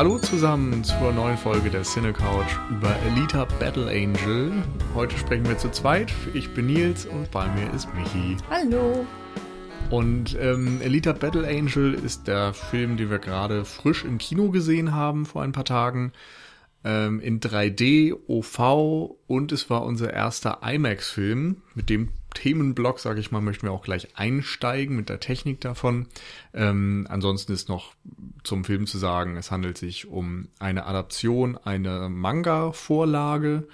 Hallo zusammen zur neuen Folge der Cine Couch über Elita Battle Angel. Heute sprechen wir zu zweit. Ich bin Nils und bei mir ist Michi. Hallo. Und ähm, Elita Battle Angel ist der Film, den wir gerade frisch im Kino gesehen haben vor ein paar Tagen. Ähm, in 3D, OV und es war unser erster IMAX-Film. Mit dem Themenblock, sage ich mal, möchten wir auch gleich einsteigen mit der Technik davon. Ähm, ansonsten ist noch zum Film zu sagen, es handelt sich um eine Adaption einer Manga-Vorlage,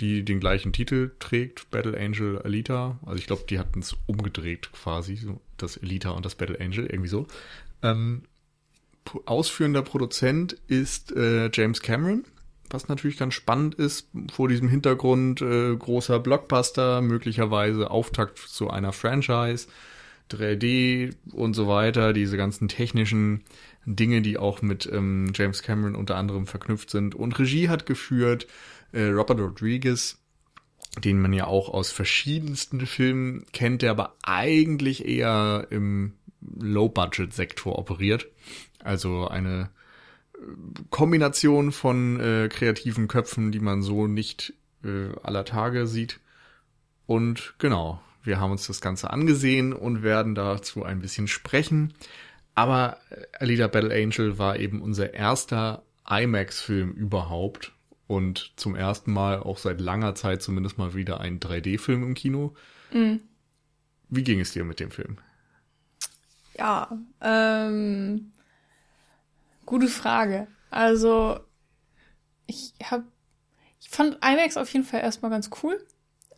die den gleichen Titel trägt, Battle Angel Alita. Also ich glaube, die hatten es umgedreht quasi, das Elita und das Battle Angel, irgendwie so. Ähm, ausführender Produzent ist äh, James Cameron, was natürlich ganz spannend ist vor diesem Hintergrund äh, großer Blockbuster, möglicherweise Auftakt zu einer Franchise, 3D und so weiter, diese ganzen technischen Dinge, die auch mit ähm, James Cameron unter anderem verknüpft sind. Und Regie hat geführt äh, Robert Rodriguez, den man ja auch aus verschiedensten Filmen kennt, der aber eigentlich eher im Low-Budget-Sektor operiert. Also eine Kombination von äh, kreativen Köpfen, die man so nicht äh, aller Tage sieht. Und genau, wir haben uns das Ganze angesehen und werden dazu ein bisschen sprechen. Aber äh, Alita Battle Angel war eben unser erster IMAX-Film überhaupt und zum ersten Mal auch seit langer Zeit zumindest mal wieder ein 3D-Film im Kino. Mhm. Wie ging es dir mit dem Film? Ja, ähm, gute Frage. Also, ich hab, ich fand IMAX auf jeden Fall erstmal ganz cool.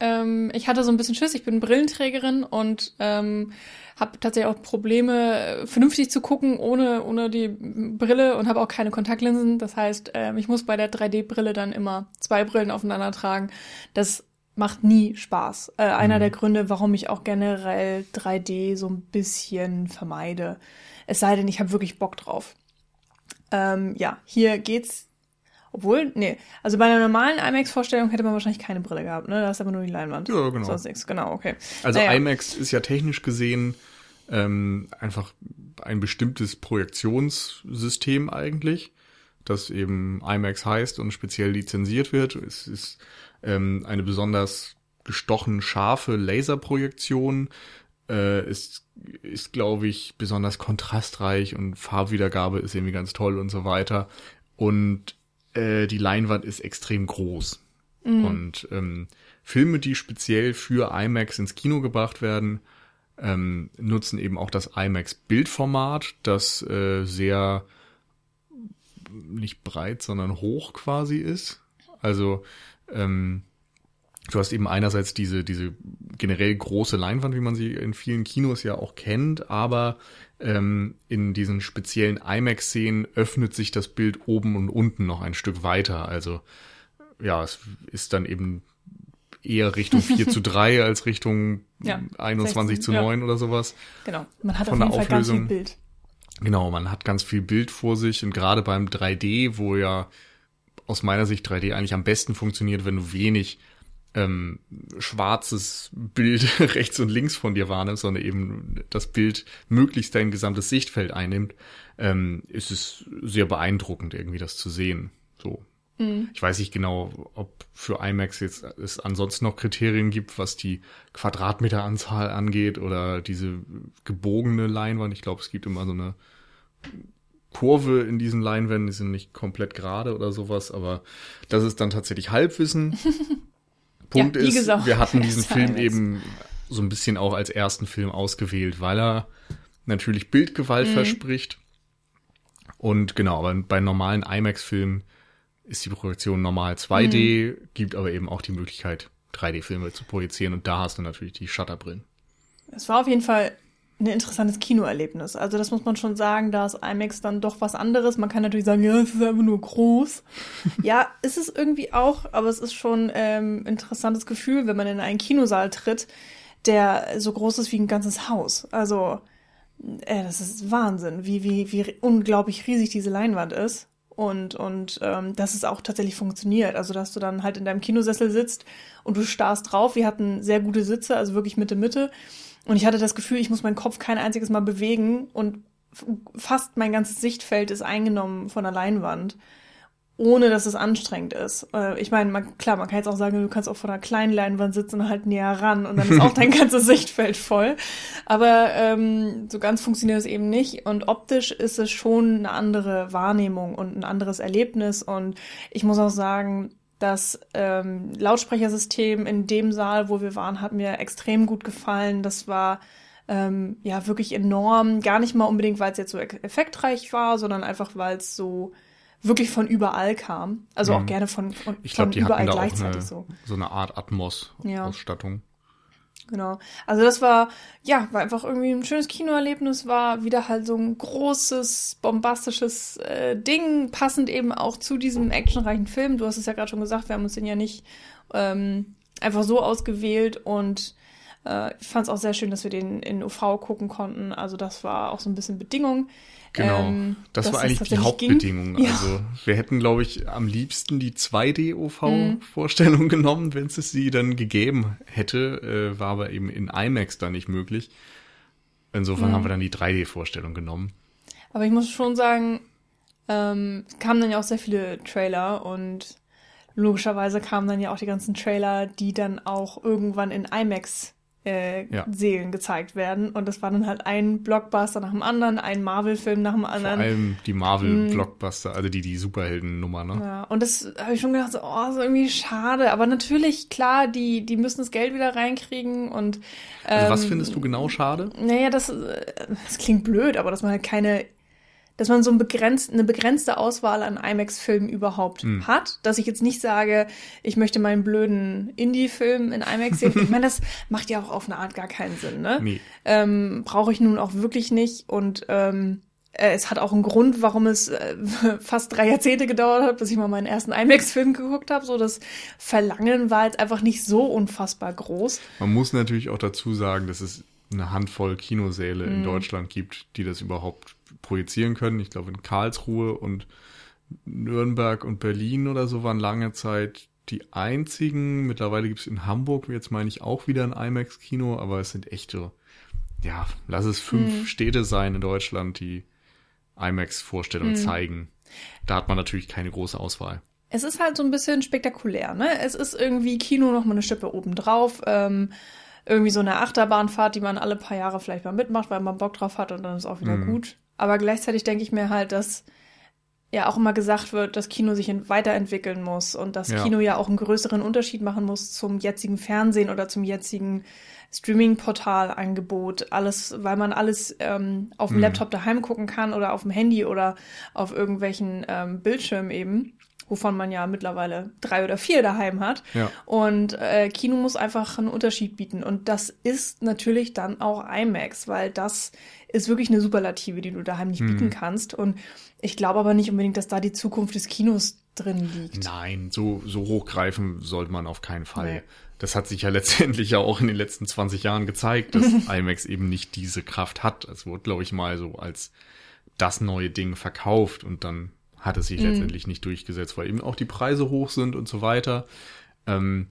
Ähm, ich hatte so ein bisschen Schiss, ich bin Brillenträgerin und ähm, habe tatsächlich auch Probleme, vernünftig zu gucken ohne, ohne die Brille und habe auch keine Kontaktlinsen. Das heißt, ähm, ich muss bei der 3D-Brille dann immer zwei Brillen aufeinander tragen. Das macht nie Spaß. Äh, einer mhm. der Gründe, warum ich auch generell 3D so ein bisschen vermeide. Es sei denn, ich habe wirklich Bock drauf. Ähm, ja, hier geht's obwohl, nee, also bei einer normalen IMAX-Vorstellung hätte man wahrscheinlich keine Brille gehabt, ne? Da ist aber nur die Leinwand. Ja, genau. Sonst nichts, genau, okay. Also naja. IMAX ist ja technisch gesehen ähm, einfach ein bestimmtes Projektionssystem eigentlich, das eben IMAX heißt und speziell lizenziert wird. Es ist ähm, eine besonders gestochen scharfe Laserprojektion, äh, ist, ist glaube ich, besonders kontrastreich und Farbwiedergabe ist irgendwie ganz toll und so weiter. Und äh, die Leinwand ist extrem groß. Mhm. Und ähm, Filme, die speziell für IMAX ins Kino gebracht werden, ähm, nutzen eben auch das IMAX-Bildformat, das äh, sehr nicht breit, sondern hoch quasi ist. Also ähm, du hast eben einerseits diese, diese generell große Leinwand, wie man sie in vielen Kinos ja auch kennt, aber ähm, in diesen speziellen IMAX-Szenen öffnet sich das Bild oben und unten noch ein Stück weiter. Also ja, es ist dann eben eher Richtung 4 zu 3 als Richtung ja, 21 16, zu 9 ja. oder sowas. Genau, man hat Von auf jeden Fall ganz viel Bild. Genau, man hat ganz viel Bild vor sich und gerade beim 3D, wo ja aus meiner Sicht 3D eigentlich am besten funktioniert, wenn du wenig ähm, schwarzes Bild rechts und links von dir wahrnimmst, sondern eben das Bild möglichst dein gesamtes Sichtfeld einnimmt, ähm, ist es sehr beeindruckend, irgendwie das zu sehen. So. Mhm. Ich weiß nicht genau, ob für IMAX jetzt es ansonsten noch Kriterien gibt, was die Quadratmeteranzahl angeht oder diese gebogene Leinwand. Ich glaube, es gibt immer so eine Kurve in diesen Leinwänden, die sind nicht komplett gerade oder sowas, aber das ist dann tatsächlich Halbwissen. Punkt ja, ist, gesagt, wir hatten diesen Film eben so ein bisschen auch als ersten Film ausgewählt, weil er natürlich Bildgewalt mhm. verspricht. Und genau, aber bei normalen IMAX-Filmen ist die Projektion normal 2D, mhm. gibt aber eben auch die Möglichkeit, 3D-Filme zu projizieren und da hast du natürlich die Shutterbrillen. Es war auf jeden Fall ein interessantes Kinoerlebnis. Also das muss man schon sagen, da ist IMAX dann doch was anderes. Man kann natürlich sagen, ja, es ist einfach nur groß. ja, ist es irgendwie auch, aber es ist schon ähm, interessantes Gefühl, wenn man in einen Kinosaal tritt, der so groß ist wie ein ganzes Haus. Also äh, das ist Wahnsinn, wie, wie, wie unglaublich riesig diese Leinwand ist. Und, und ähm, dass es auch tatsächlich funktioniert. Also, dass du dann halt in deinem Kinosessel sitzt und du starrst drauf. Wir hatten sehr gute Sitze, also wirklich Mitte, Mitte. Und ich hatte das Gefühl, ich muss meinen Kopf kein einziges Mal bewegen und fast mein ganzes Sichtfeld ist eingenommen von der Leinwand ohne dass es anstrengend ist. Äh, ich meine, man, klar, man kann jetzt auch sagen, du kannst auch vor einer kleinen Leinwand sitzen und halt näher ran und dann ist auch dein ganzes Sichtfeld voll. Aber ähm, so ganz funktioniert es eben nicht. Und optisch ist es schon eine andere Wahrnehmung und ein anderes Erlebnis. Und ich muss auch sagen, das ähm, Lautsprechersystem in dem Saal, wo wir waren, hat mir extrem gut gefallen. Das war ähm, ja wirklich enorm. Gar nicht mal unbedingt, weil es jetzt so effektreich war, sondern einfach, weil es so wirklich von überall kam. Also mhm. auch gerne von, von, ich glaub, von überall gleichzeitig eine, so. So eine Art Atmos-Ausstattung. Ja. Genau. Also das war, ja, war einfach irgendwie ein schönes Kinoerlebnis, war wieder halt so ein großes, bombastisches äh, Ding, passend eben auch zu diesem actionreichen Film. Du hast es ja gerade schon gesagt, wir haben uns den ja nicht ähm, einfach so ausgewählt und äh, ich fand es auch sehr schön, dass wir den in UV gucken konnten. Also das war auch so ein bisschen Bedingung. Genau, ähm, das war eigentlich die Hauptbedingung. Ja. Also wir hätten, glaube ich, am liebsten die 2D-OV-Vorstellung mhm. genommen, wenn es sie dann gegeben hätte, äh, war aber eben in IMAX da nicht möglich. Insofern mhm. haben wir dann die 3D-Vorstellung genommen. Aber ich muss schon sagen, ähm, kamen dann ja auch sehr viele Trailer und logischerweise kamen dann ja auch die ganzen Trailer, die dann auch irgendwann in IMAX äh, ja. Seelen gezeigt werden. Und das war dann halt ein Blockbuster nach dem anderen, ein Marvel-Film nach dem anderen. Vor allem die Marvel-Blockbuster, also die, die Superhelden-Nummer, ne? Ja, und das habe ich schon gedacht, so, oh, so irgendwie schade. Aber natürlich, klar, die, die müssen das Geld wieder reinkriegen und. Ähm, also was ähm, findest du genau schade? Naja, das, äh, das klingt blöd, aber dass man halt keine dass man so ein begrenzt, eine begrenzte Auswahl an IMAX-Filmen überhaupt mhm. hat. Dass ich jetzt nicht sage, ich möchte meinen blöden Indie-Film in IMAX sehen. ich meine, das macht ja auch auf eine Art gar keinen Sinn, ne? Nee. Ähm, Brauche ich nun auch wirklich nicht. Und ähm, äh, es hat auch einen Grund, warum es äh, fast drei Jahrzehnte gedauert hat, bis ich mal meinen ersten IMAX-Film geguckt habe. So das Verlangen war jetzt einfach nicht so unfassbar groß. Man muss natürlich auch dazu sagen, dass es eine Handvoll Kinosäle mhm. in Deutschland gibt, die das überhaupt projizieren können. Ich glaube, in Karlsruhe und Nürnberg und Berlin oder so waren lange Zeit die einzigen. Mittlerweile gibt es in Hamburg, jetzt meine ich, auch wieder ein IMAX-Kino, aber es sind echte, ja, lass es fünf mhm. Städte sein in Deutschland, die IMAX-Vorstellungen mhm. zeigen. Da hat man natürlich keine große Auswahl. Es ist halt so ein bisschen spektakulär, ne? Es ist irgendwie Kino noch mal eine Schippe obendrauf. Ähm, irgendwie so eine Achterbahnfahrt, die man alle paar Jahre vielleicht mal mitmacht, weil man Bock drauf hat und dann ist auch wieder mhm. gut. Aber gleichzeitig denke ich mir halt, dass ja auch immer gesagt wird, dass Kino sich weiterentwickeln muss und dass ja. Kino ja auch einen größeren Unterschied machen muss zum jetzigen Fernsehen oder zum jetzigen Streaming-Portal-Angebot. Alles, weil man alles ähm, auf dem mhm. Laptop daheim gucken kann oder auf dem Handy oder auf irgendwelchen ähm, Bildschirmen eben wovon man ja mittlerweile drei oder vier daheim hat. Ja. Und äh, Kino muss einfach einen Unterschied bieten. Und das ist natürlich dann auch IMAX, weil das ist wirklich eine Superlative, die du daheim nicht hm. bieten kannst. Und ich glaube aber nicht unbedingt, dass da die Zukunft des Kinos drin liegt. Nein, so, so hochgreifen sollte man auf keinen Fall. Nee. Das hat sich ja letztendlich ja auch in den letzten 20 Jahren gezeigt, dass IMAX eben nicht diese Kraft hat. Es wurde, glaube ich, mal so als das neue Ding verkauft und dann hat es sich mhm. letztendlich nicht durchgesetzt, weil eben auch die Preise hoch sind und so weiter. Ähm,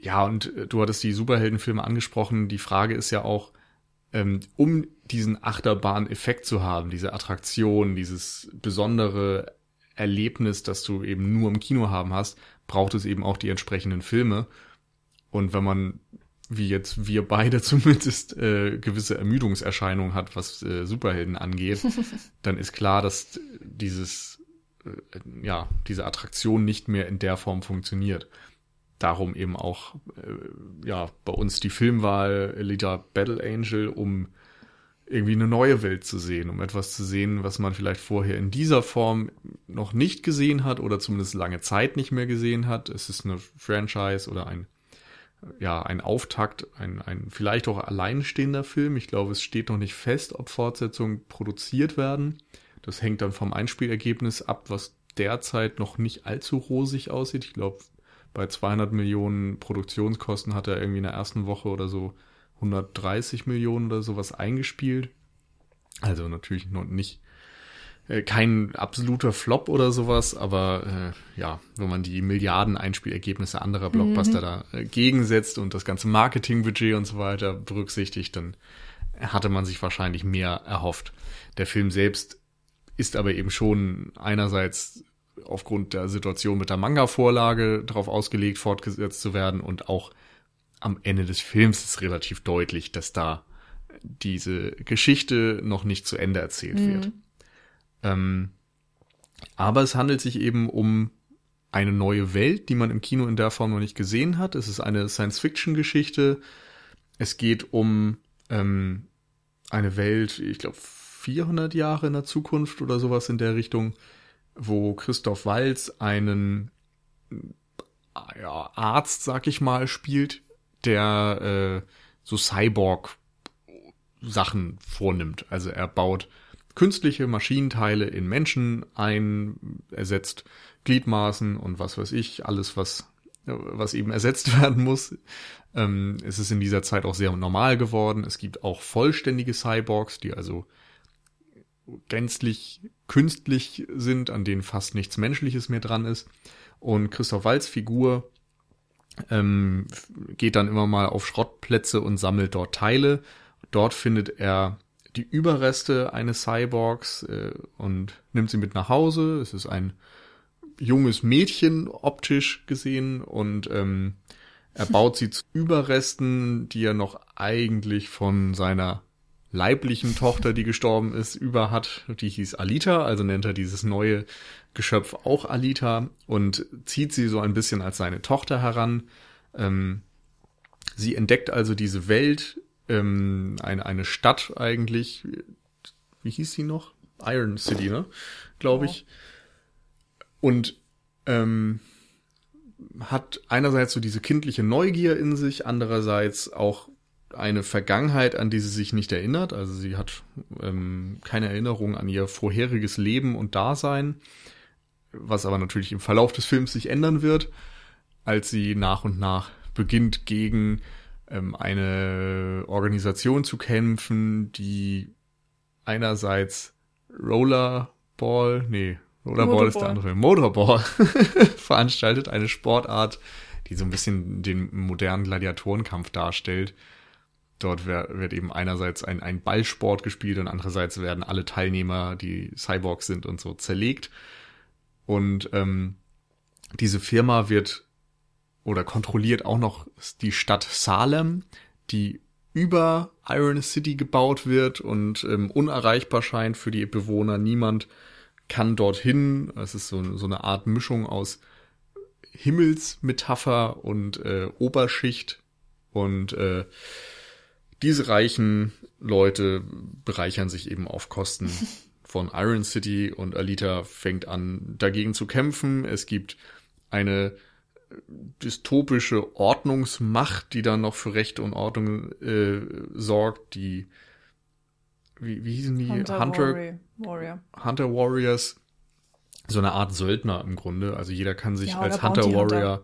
ja, und äh, du hattest die Superheldenfilme angesprochen. Die Frage ist ja auch, ähm, um diesen Achterbahn-Effekt zu haben, diese Attraktion, dieses besondere Erlebnis, das du eben nur im Kino haben hast, braucht es eben auch die entsprechenden Filme. Und wenn man wie jetzt wir beide zumindest äh, gewisse Ermüdungserscheinungen hat, was äh, Superhelden angeht, dann ist klar, dass dieses äh, ja diese Attraktion nicht mehr in der Form funktioniert. Darum eben auch äh, ja bei uns die Filmwahl Elita Battle Angel, um irgendwie eine neue Welt zu sehen, um etwas zu sehen, was man vielleicht vorher in dieser Form noch nicht gesehen hat oder zumindest lange Zeit nicht mehr gesehen hat. Es ist eine Franchise oder ein ja, ein Auftakt, ein, ein vielleicht auch alleinstehender Film. Ich glaube, es steht noch nicht fest, ob Fortsetzungen produziert werden. Das hängt dann vom Einspielergebnis ab, was derzeit noch nicht allzu rosig aussieht. Ich glaube, bei 200 Millionen Produktionskosten hat er irgendwie in der ersten Woche oder so 130 Millionen oder sowas eingespielt. Also natürlich noch nicht kein absoluter Flop oder sowas, aber äh, ja, wenn man die Milliarden Einspielergebnisse anderer Blockbuster mhm. da äh, gegensetzt und das ganze Marketingbudget und so weiter berücksichtigt, dann hatte man sich wahrscheinlich mehr erhofft. Der Film selbst ist aber eben schon einerseits aufgrund der Situation mit der Manga-Vorlage darauf ausgelegt, fortgesetzt zu werden und auch am Ende des Films ist relativ deutlich, dass da diese Geschichte noch nicht zu Ende erzählt mhm. wird. Ähm, aber es handelt sich eben um eine neue Welt, die man im Kino in der Form noch nicht gesehen hat. Es ist eine Science-Fiction-Geschichte. Es geht um ähm, eine Welt, ich glaube 400 Jahre in der Zukunft oder sowas in der Richtung, wo Christoph Walz einen ja, Arzt, sag ich mal, spielt, der äh, so Cyborg-Sachen vornimmt. Also er baut künstliche Maschinenteile in Menschen ein, ersetzt Gliedmaßen und was weiß ich, alles, was, was eben ersetzt werden muss. Ähm, es ist in dieser Zeit auch sehr normal geworden. Es gibt auch vollständige Cyborgs, die also gänzlich künstlich sind, an denen fast nichts Menschliches mehr dran ist. Und Christoph Walz Figur ähm, geht dann immer mal auf Schrottplätze und sammelt dort Teile. Dort findet er die Überreste eines Cyborgs äh, und nimmt sie mit nach Hause. Es ist ein junges Mädchen optisch gesehen und ähm, er baut sie zu Überresten, die er noch eigentlich von seiner leiblichen Tochter, die gestorben ist, über hat. Die hieß Alita, also nennt er dieses neue Geschöpf auch Alita und zieht sie so ein bisschen als seine Tochter heran. Ähm, sie entdeckt also diese Welt, ähm, eine, eine Stadt eigentlich. Wie hieß sie noch? Iron City, ne? Glaube ich. Und ähm, hat einerseits so diese kindliche Neugier in sich, andererseits auch eine Vergangenheit, an die sie sich nicht erinnert. Also sie hat ähm, keine Erinnerung an ihr vorheriges Leben und Dasein, was aber natürlich im Verlauf des Films sich ändern wird, als sie nach und nach beginnt gegen ähm, eine Organisation zu kämpfen, die einerseits Rollerball, nee, Rollerball ist der andere, Motorball veranstaltet, eine Sportart, die so ein bisschen den modernen Gladiatorenkampf darstellt. Dort wird eben einerseits ein, ein Ballsport gespielt und andererseits werden alle Teilnehmer, die Cyborgs sind und so, zerlegt. Und ähm, diese Firma wird oder kontrolliert auch noch die Stadt Salem, die über Iron City gebaut wird und ähm, unerreichbar scheint für die Bewohner. Niemand kann dorthin. Es ist so, so eine Art Mischung aus Himmelsmetapher und äh, Oberschicht. Und äh, diese reichen Leute bereichern sich eben auf Kosten von Iron City und Alita fängt an, dagegen zu kämpfen. Es gibt eine dystopische Ordnungsmacht, die dann noch für Recht und Ordnung äh, sorgt, die wie, wie hießen die? Hunter, Hunter Warrior. Hunter Warriors. So eine Art Söldner im Grunde. Also jeder kann sich ja, als Hunter Warrior Hunter.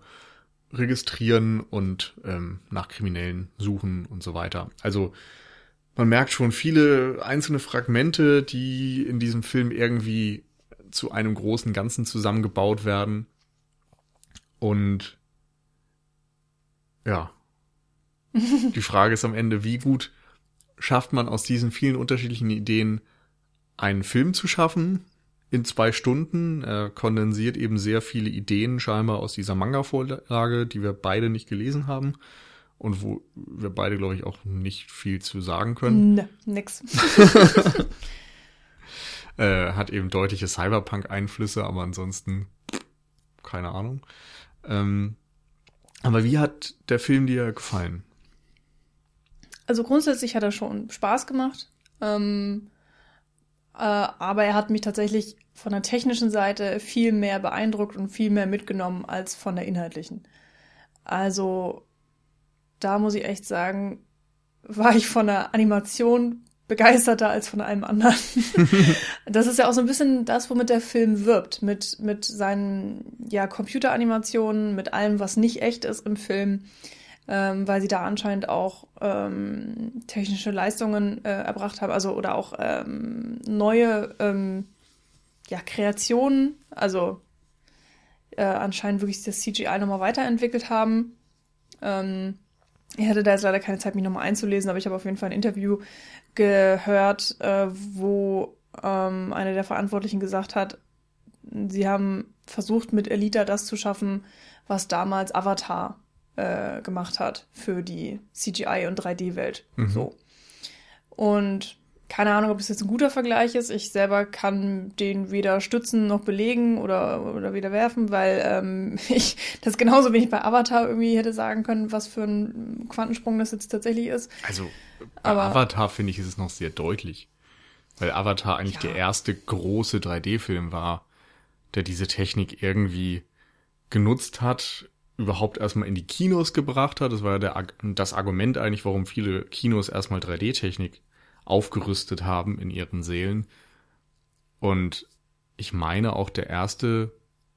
registrieren und ähm, nach Kriminellen suchen und so weiter. Also man merkt schon viele einzelne Fragmente, die in diesem Film irgendwie zu einem großen Ganzen zusammengebaut werden. Und ja, die Frage ist am Ende, wie gut schafft man aus diesen vielen unterschiedlichen Ideen einen Film zu schaffen in zwei Stunden. Er kondensiert eben sehr viele Ideen scheinbar aus dieser Manga-Vorlage, die wir beide nicht gelesen haben und wo wir beide, glaube ich, auch nicht viel zu sagen können. Ne, nix. äh, hat eben deutliche Cyberpunk-Einflüsse, aber ansonsten keine Ahnung. Ähm, aber wie hat der Film dir gefallen? Also grundsätzlich hat er schon Spaß gemacht. Ähm, äh, aber er hat mich tatsächlich von der technischen Seite viel mehr beeindruckt und viel mehr mitgenommen als von der inhaltlichen. Also da muss ich echt sagen, war ich von der Animation begeisterter als von einem anderen. das ist ja auch so ein bisschen das, womit der Film wirbt, mit, mit seinen ja, Computeranimationen, mit allem, was nicht echt ist im Film, ähm, weil sie da anscheinend auch ähm, technische Leistungen äh, erbracht haben, also oder auch ähm, neue ähm, ja, Kreationen, also äh, anscheinend wirklich das CGI nochmal weiterentwickelt haben. Ähm, ich hatte da jetzt leider keine Zeit, mich nochmal einzulesen, aber ich habe auf jeden Fall ein Interview gehört, äh, wo ähm, eine der Verantwortlichen gesagt hat, sie haben versucht, mit Elita das zu schaffen, was damals Avatar äh, gemacht hat für die CGI- und 3D-Welt. Mhm. So. Und keine Ahnung, ob das jetzt ein guter Vergleich ist. Ich selber kann den weder stützen noch belegen oder, oder wieder werfen, weil ähm, ich das genauso wenig bei Avatar irgendwie hätte sagen können, was für ein Quantensprung das jetzt tatsächlich ist. Also bei Aber, Avatar finde ich, ist es noch sehr deutlich. Weil Avatar eigentlich ja. der erste große 3D-Film war, der diese Technik irgendwie genutzt hat, überhaupt erstmal in die Kinos gebracht hat. Das war ja der, das Argument eigentlich, warum viele Kinos erstmal 3D-Technik aufgerüstet haben in ihren Seelen. Und ich meine auch der erste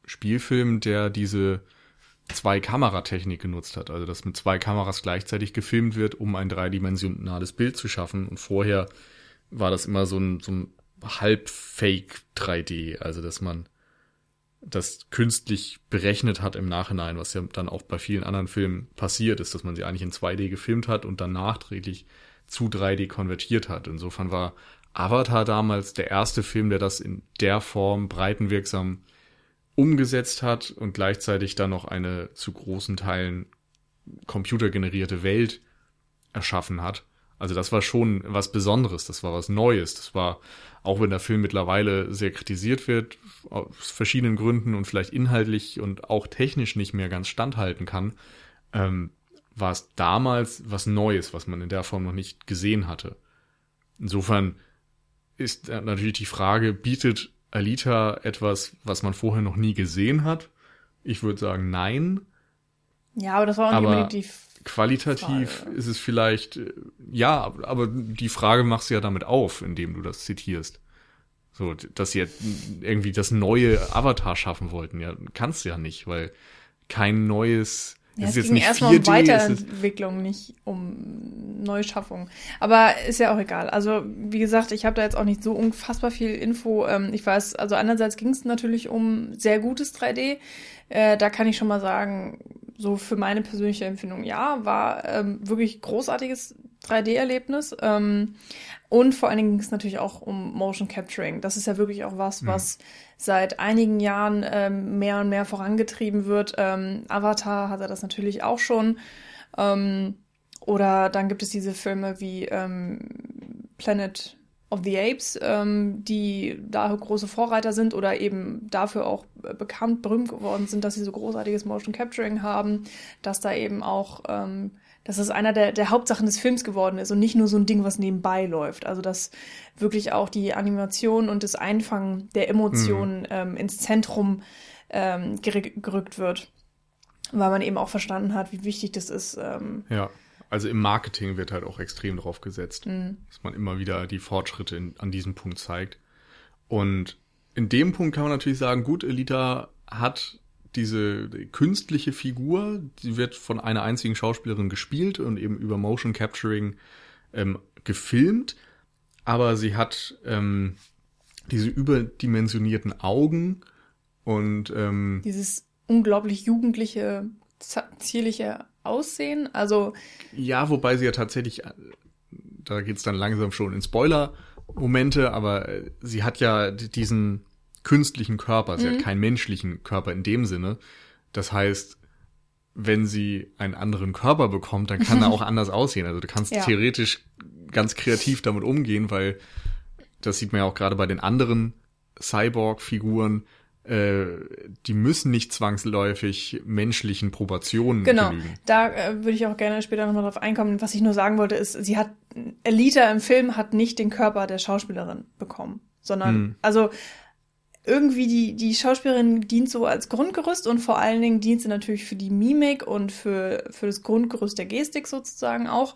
Spielfilm, der diese zwei Kameratechnik genutzt hat. Also dass mit zwei Kameras gleichzeitig gefilmt wird, um ein dreidimensionales Bild zu schaffen. Und vorher war das immer so ein, so ein halb-fake 3D. Also dass man das künstlich berechnet hat im Nachhinein, was ja dann auch bei vielen anderen Filmen passiert ist, dass man sie eigentlich in 2D gefilmt hat und dann nachträglich zu 3D konvertiert hat. Insofern war Avatar damals der erste Film, der das in der Form breitenwirksam umgesetzt hat und gleichzeitig dann noch eine zu großen Teilen computergenerierte Welt erschaffen hat. Also das war schon was Besonderes, das war was Neues. Das war, auch wenn der Film mittlerweile sehr kritisiert wird, aus verschiedenen Gründen und vielleicht inhaltlich und auch technisch nicht mehr ganz standhalten kann, ähm, war es damals was Neues, was man in der Form noch nicht gesehen hatte. Insofern ist natürlich die Frage, bietet Alita etwas, was man vorher noch nie gesehen hat? Ich würde sagen, nein. Ja, aber das war auch nicht die Qualitativ Frage. ist es vielleicht, äh, ja, aber die Frage machst du ja damit auf, indem du das zitierst. So, dass sie jetzt irgendwie das neue Avatar schaffen wollten. Ja, kannst du ja nicht, weil kein neues ja, es, es ging erstmal um Weiterentwicklung, nicht um Neuschaffung. Aber ist ja auch egal. Also, wie gesagt, ich habe da jetzt auch nicht so unfassbar viel Info. Ähm, ich weiß, also einerseits ging es natürlich um sehr gutes 3D. Äh, da kann ich schon mal sagen, so für meine persönliche Empfindung, ja, war ähm, wirklich großartiges 3D-Erlebnis. Ähm, und vor allen Dingen ging es natürlich auch um Motion Capturing. Das ist ja wirklich auch was, mhm. was seit einigen Jahren ähm, mehr und mehr vorangetrieben wird. Ähm, Avatar hatte das natürlich auch schon. Ähm, oder dann gibt es diese Filme wie ähm, Planet of the Apes, ähm, die da große Vorreiter sind oder eben dafür auch bekannt, berühmt geworden sind, dass sie so großartiges Motion Capturing haben, dass da eben auch ähm, dass es einer der, der Hauptsachen des Films geworden ist und nicht nur so ein Ding, was nebenbei läuft. Also dass wirklich auch die Animation und das Einfangen der Emotionen mhm. ähm, ins Zentrum ähm, gerückt wird. Weil man eben auch verstanden hat, wie wichtig das ist. Ähm, ja, also im Marketing wird halt auch extrem drauf gesetzt, mhm. dass man immer wieder die Fortschritte in, an diesem Punkt zeigt. Und in dem Punkt kann man natürlich sagen, gut, Elita hat diese künstliche Figur, die wird von einer einzigen Schauspielerin gespielt und eben über Motion Capturing ähm, gefilmt, aber sie hat ähm, diese überdimensionierten Augen und ähm, dieses unglaublich jugendliche, zierliche Aussehen. Also ja, wobei sie ja tatsächlich, äh, da geht's dann langsam schon in Spoiler-Momente, aber äh, sie hat ja diesen künstlichen Körper. Sie mhm. hat keinen menschlichen Körper in dem Sinne. Das heißt, wenn sie einen anderen Körper bekommt, dann kann er auch anders aussehen. Also du kannst ja. theoretisch ganz kreativ damit umgehen, weil das sieht man ja auch gerade bei den anderen Cyborg-Figuren, äh, die müssen nicht zwangsläufig menschlichen Proportionen genau. genügen. Da äh, würde ich auch gerne später nochmal drauf einkommen. Was ich nur sagen wollte, ist, sie hat, Elita im Film hat nicht den Körper der Schauspielerin bekommen, sondern, hm. also irgendwie die, die Schauspielerin dient so als Grundgerüst und vor allen Dingen dient sie natürlich für die Mimik und für, für das Grundgerüst der Gestik sozusagen auch,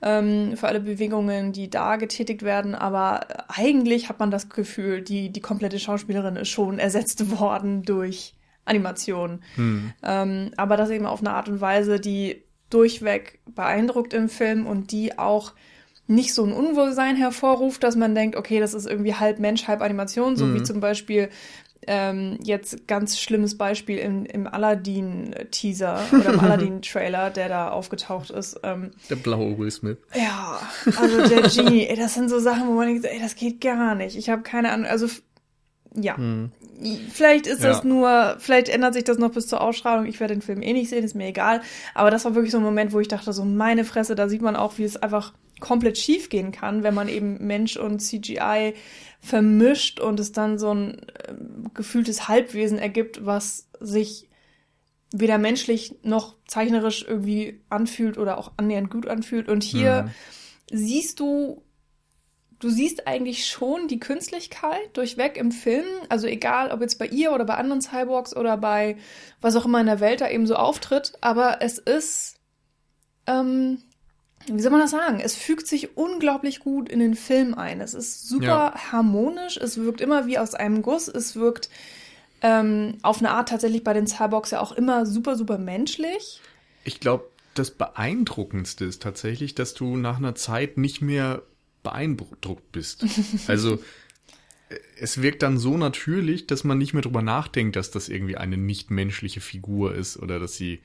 ähm, für alle Bewegungen, die da getätigt werden. Aber eigentlich hat man das Gefühl, die, die komplette Schauspielerin ist schon ersetzt worden durch Animation. Hm. Ähm, aber das eben auf eine Art und Weise, die durchweg beeindruckt im Film und die auch nicht so ein Unwohlsein hervorruft, dass man denkt, okay, das ist irgendwie halb Mensch, halb Animation, so mhm. wie zum Beispiel ähm, jetzt ganz schlimmes Beispiel im, im Aladdin-Teaser oder im Aladdin-Trailer, der da aufgetaucht ist. Ähm, der blaue Will Smith. Ja, also der Genie, ey, das sind so Sachen, wo man denkt, ey, das geht gar nicht. Ich habe keine Ahnung, also ja. Hm. Vielleicht ist ja. das nur, vielleicht ändert sich das noch bis zur Ausstrahlung. Ich werde den Film eh nicht sehen, ist mir egal. Aber das war wirklich so ein Moment, wo ich dachte, so meine Fresse, da sieht man auch, wie es einfach komplett schief gehen kann, wenn man eben Mensch und CGI vermischt und es dann so ein äh, gefühltes Halbwesen ergibt, was sich weder menschlich noch zeichnerisch irgendwie anfühlt oder auch annähernd gut anfühlt. Und hier mhm. siehst du, du siehst eigentlich schon die Künstlichkeit durchweg im Film. Also egal, ob jetzt bei ihr oder bei anderen Cyborgs oder bei was auch immer in der Welt da eben so auftritt. Aber es ist, ähm, wie soll man das sagen? Es fügt sich unglaublich gut in den Film ein. Es ist super ja. harmonisch. Es wirkt immer wie aus einem Guss. Es wirkt ähm, auf eine Art tatsächlich bei den Cyborgs ja auch immer super, super menschlich. Ich glaube, das Beeindruckendste ist tatsächlich, dass du nach einer Zeit nicht mehr beeindruckt bist. Also es wirkt dann so natürlich, dass man nicht mehr drüber nachdenkt, dass das irgendwie eine nichtmenschliche Figur ist oder dass sie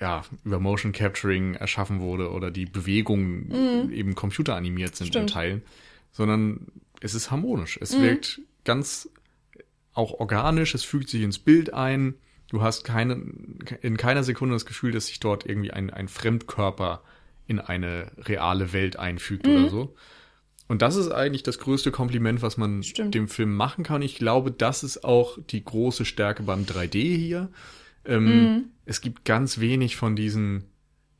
ja, über Motion Capturing erschaffen wurde oder die Bewegungen mhm. eben computeranimiert sind Stimmt. in Teilen, sondern es ist harmonisch. Es mhm. wirkt ganz auch organisch, es fügt sich ins Bild ein. Du hast keine, in keiner Sekunde das Gefühl, dass sich dort irgendwie ein, ein Fremdkörper in eine reale Welt einfügt mhm. oder so. Und das ist eigentlich das größte Kompliment, was man Stimmt. dem Film machen kann. Ich glaube, das ist auch die große Stärke beim 3D hier. Ähm, mhm. Es gibt ganz wenig von diesen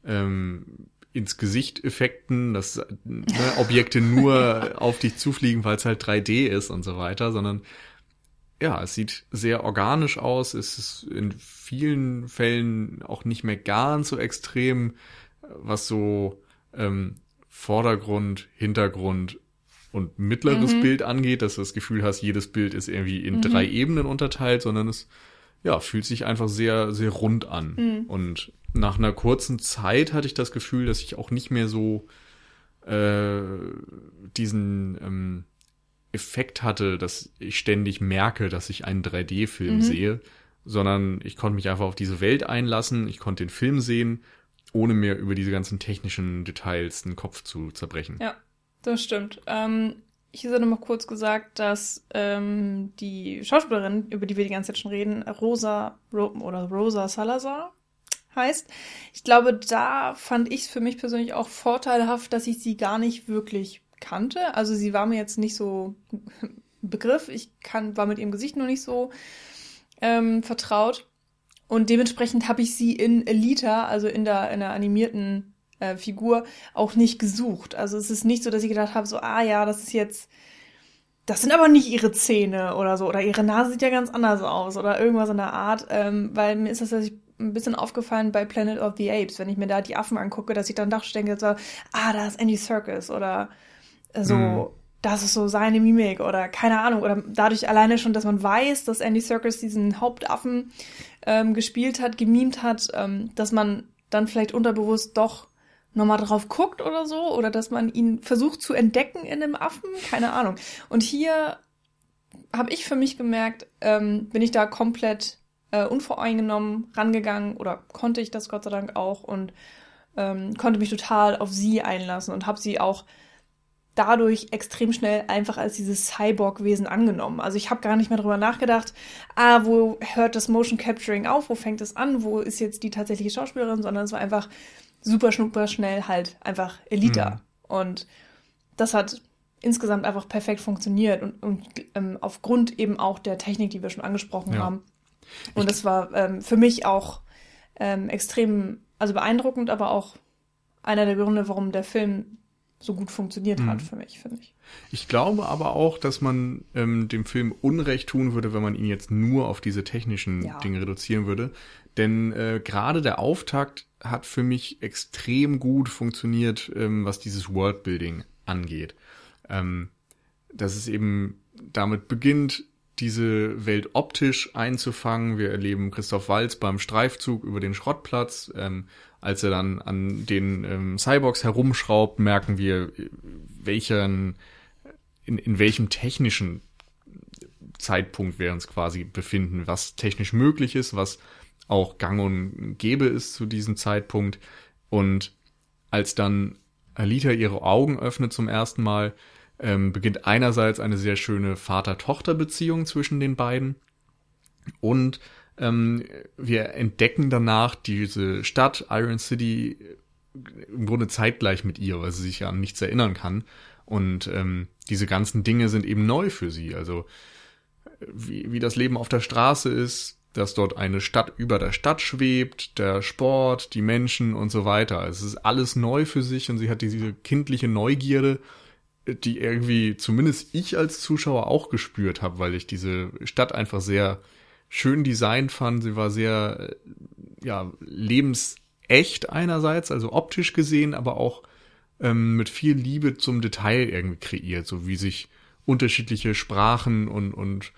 ähm, ins Gesicht Effekten, dass ne, Objekte nur auf dich zufliegen, weil es halt 3D ist und so weiter, sondern ja, es sieht sehr organisch aus. Es ist in vielen Fällen auch nicht mehr ganz so extrem, was so ähm, Vordergrund, Hintergrund und mittleres mhm. Bild angeht, dass du das Gefühl hast, jedes Bild ist irgendwie in mhm. drei Ebenen unterteilt, sondern es ja, fühlt sich einfach sehr, sehr rund an. Mhm. Und nach einer kurzen Zeit hatte ich das Gefühl, dass ich auch nicht mehr so äh, diesen ähm, Effekt hatte, dass ich ständig merke, dass ich einen 3D-Film mhm. sehe, sondern ich konnte mich einfach auf diese Welt einlassen, ich konnte den Film sehen, ohne mir über diese ganzen technischen Details den Kopf zu zerbrechen. Ja, das stimmt. Ähm, hier sei noch kurz gesagt, dass ähm, die Schauspielerin, über die wir die ganze Zeit schon reden, Rosa Ro oder Rosa Salazar heißt. Ich glaube, da fand ich es für mich persönlich auch vorteilhaft, dass ich sie gar nicht wirklich kannte. Also sie war mir jetzt nicht so Begriff. Ich kann, war mit ihrem Gesicht noch nicht so ähm, vertraut. Und dementsprechend habe ich sie in Elita, also in der, in der animierten äh, Figur auch nicht gesucht. Also es ist nicht so, dass ich gedacht habe, so, ah ja, das ist jetzt, das sind aber nicht ihre Zähne oder so, oder ihre Nase sieht ja ganz anders aus oder irgendwas in der Art, ähm, weil mir ist das tatsächlich ein bisschen aufgefallen bei Planet of the Apes, wenn ich mir da die Affen angucke, dass ich dann doch denke, so, ah, da ist Andy Serkis oder so, mhm. das ist so seine Mimik oder keine Ahnung, oder dadurch alleine schon, dass man weiß, dass Andy Serkis diesen Hauptaffen ähm, gespielt hat, gemimt hat, ähm, dass man dann vielleicht unterbewusst doch nochmal drauf guckt oder so, oder dass man ihn versucht zu entdecken in einem Affen, keine Ahnung. Und hier habe ich für mich gemerkt, ähm, bin ich da komplett äh, unvoreingenommen rangegangen oder konnte ich das Gott sei Dank auch und ähm, konnte mich total auf sie einlassen und habe sie auch dadurch extrem schnell einfach als dieses Cyborg-Wesen angenommen. Also ich habe gar nicht mehr drüber nachgedacht, ah, wo hört das Motion Capturing auf, wo fängt es an, wo ist jetzt die tatsächliche Schauspielerin, sondern es war einfach, super schnupper schnell halt einfach Elite. Mhm. Und das hat insgesamt einfach perfekt funktioniert und, und ähm, aufgrund eben auch der Technik, die wir schon angesprochen ja. haben. Und ich das war ähm, für mich auch ähm, extrem, also beeindruckend, aber auch einer der Gründe, warum der Film so gut funktioniert mhm. hat für mich, finde ich. Ich glaube aber auch, dass man ähm, dem Film Unrecht tun würde, wenn man ihn jetzt nur auf diese technischen ja. Dinge reduzieren würde. Denn äh, gerade der Auftakt hat für mich extrem gut funktioniert, ähm, was dieses Worldbuilding angeht. Ähm, dass es eben damit beginnt, diese Welt optisch einzufangen. Wir erleben Christoph Walz beim Streifzug über den Schrottplatz. Ähm, als er dann an den ähm, Cyborgs herumschraubt, merken wir, welchen, in, in welchem technischen Zeitpunkt wir uns quasi befinden, was technisch möglich ist, was auch gang und gäbe ist zu diesem Zeitpunkt. Und als dann Alita ihre Augen öffnet zum ersten Mal, ähm, beginnt einerseits eine sehr schöne Vater-Tochter-Beziehung zwischen den beiden und ähm, wir entdecken danach diese Stadt Iron City im Grunde zeitgleich mit ihr, weil sie sich ja an nichts erinnern kann. Und ähm, diese ganzen Dinge sind eben neu für sie. Also wie, wie das Leben auf der Straße ist, dass dort eine Stadt über der Stadt schwebt, der Sport, die Menschen und so weiter. Es ist alles neu für sich und sie hat diese kindliche Neugierde, die irgendwie zumindest ich als Zuschauer auch gespürt habe, weil ich diese Stadt einfach sehr schön designt fand. Sie war sehr ja lebensecht einerseits, also optisch gesehen, aber auch ähm, mit viel Liebe zum Detail irgendwie kreiert, so wie sich unterschiedliche Sprachen und und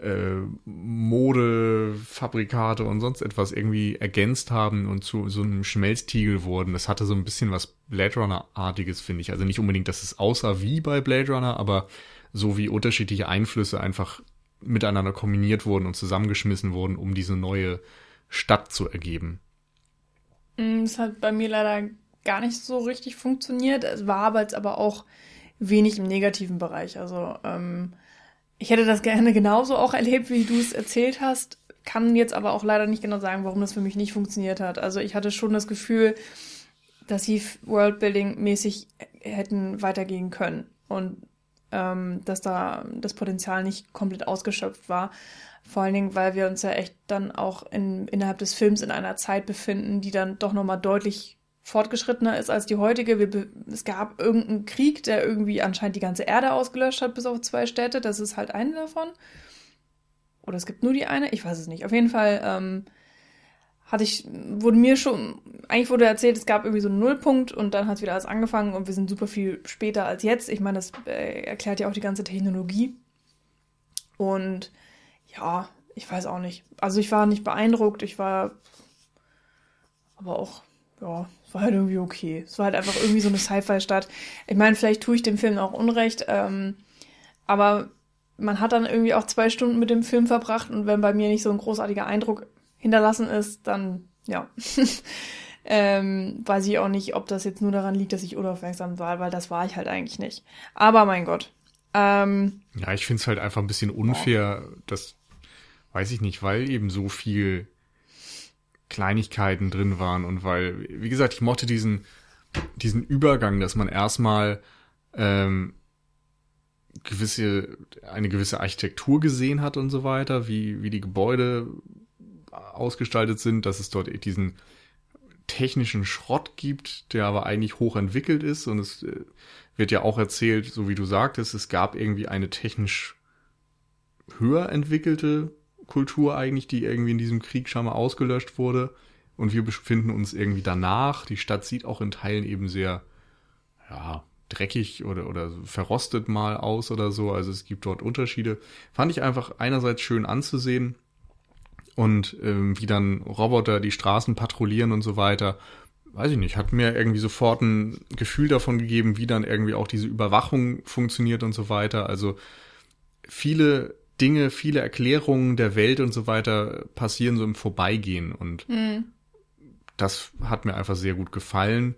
äh, Modefabrikate und sonst etwas irgendwie ergänzt haben und zu so einem Schmelztiegel wurden. Das hatte so ein bisschen was Blade Runner-artiges, finde ich. Also nicht unbedingt, dass es aussah wie bei Blade Runner, aber so wie unterschiedliche Einflüsse einfach miteinander kombiniert wurden und zusammengeschmissen wurden, um diese neue Stadt zu ergeben. Mm, es hat bei mir leider gar nicht so richtig funktioniert. Es war aber jetzt aber auch wenig im negativen Bereich. Also ähm, ich hätte das gerne genauso auch erlebt, wie du es erzählt hast, kann jetzt aber auch leider nicht genau sagen, warum das für mich nicht funktioniert hat. Also ich hatte schon das Gefühl, dass sie Worldbuilding-mäßig hätten weitergehen können und ähm, dass da das Potenzial nicht komplett ausgeschöpft war. Vor allen Dingen, weil wir uns ja echt dann auch in, innerhalb des Films in einer Zeit befinden, die dann doch nochmal deutlich fortgeschrittener ist als die heutige. Wir, es gab irgendeinen Krieg, der irgendwie anscheinend die ganze Erde ausgelöscht hat, bis auf zwei Städte. Das ist halt eine davon. Oder es gibt nur die eine, ich weiß es nicht. Auf jeden Fall ähm, hatte ich, wurde mir schon, eigentlich wurde erzählt, es gab irgendwie so einen Nullpunkt und dann hat wieder alles angefangen und wir sind super viel später als jetzt. Ich meine, das äh, erklärt ja auch die ganze Technologie. Und ja, ich weiß auch nicht. Also ich war nicht beeindruckt, ich war aber auch ja, war halt irgendwie okay. Es war halt einfach irgendwie so eine Sci-Fi-Stadt. Ich meine, vielleicht tue ich dem Film auch Unrecht, ähm, aber man hat dann irgendwie auch zwei Stunden mit dem Film verbracht und wenn bei mir nicht so ein großartiger Eindruck hinterlassen ist, dann ja. ähm, weiß ich auch nicht, ob das jetzt nur daran liegt, dass ich unaufmerksam war, weil das war ich halt eigentlich nicht. Aber mein Gott. Ähm, ja, ich finde es halt einfach ein bisschen unfair, oh. dass, weiß ich nicht, weil eben so viel Kleinigkeiten drin waren. Und weil, wie gesagt, ich mochte diesen, diesen Übergang, dass man erstmal ähm, gewisse, eine gewisse Architektur gesehen hat und so weiter, wie, wie die Gebäude ausgestaltet sind, dass es dort diesen technischen Schrott gibt, der aber eigentlich hochentwickelt ist. Und es äh, wird ja auch erzählt, so wie du sagtest, es gab irgendwie eine technisch höher entwickelte Kultur eigentlich, die irgendwie in diesem Krieg schon mal ausgelöscht wurde. Und wir befinden uns irgendwie danach. Die Stadt sieht auch in Teilen eben sehr, ja, dreckig oder, oder verrostet mal aus oder so. Also es gibt dort Unterschiede. Fand ich einfach einerseits schön anzusehen und ähm, wie dann Roboter die Straßen patrouillieren und so weiter. Weiß ich nicht, hat mir irgendwie sofort ein Gefühl davon gegeben, wie dann irgendwie auch diese Überwachung funktioniert und so weiter. Also viele Dinge, viele Erklärungen der Welt und so weiter passieren so im Vorbeigehen und mhm. das hat mir einfach sehr gut gefallen.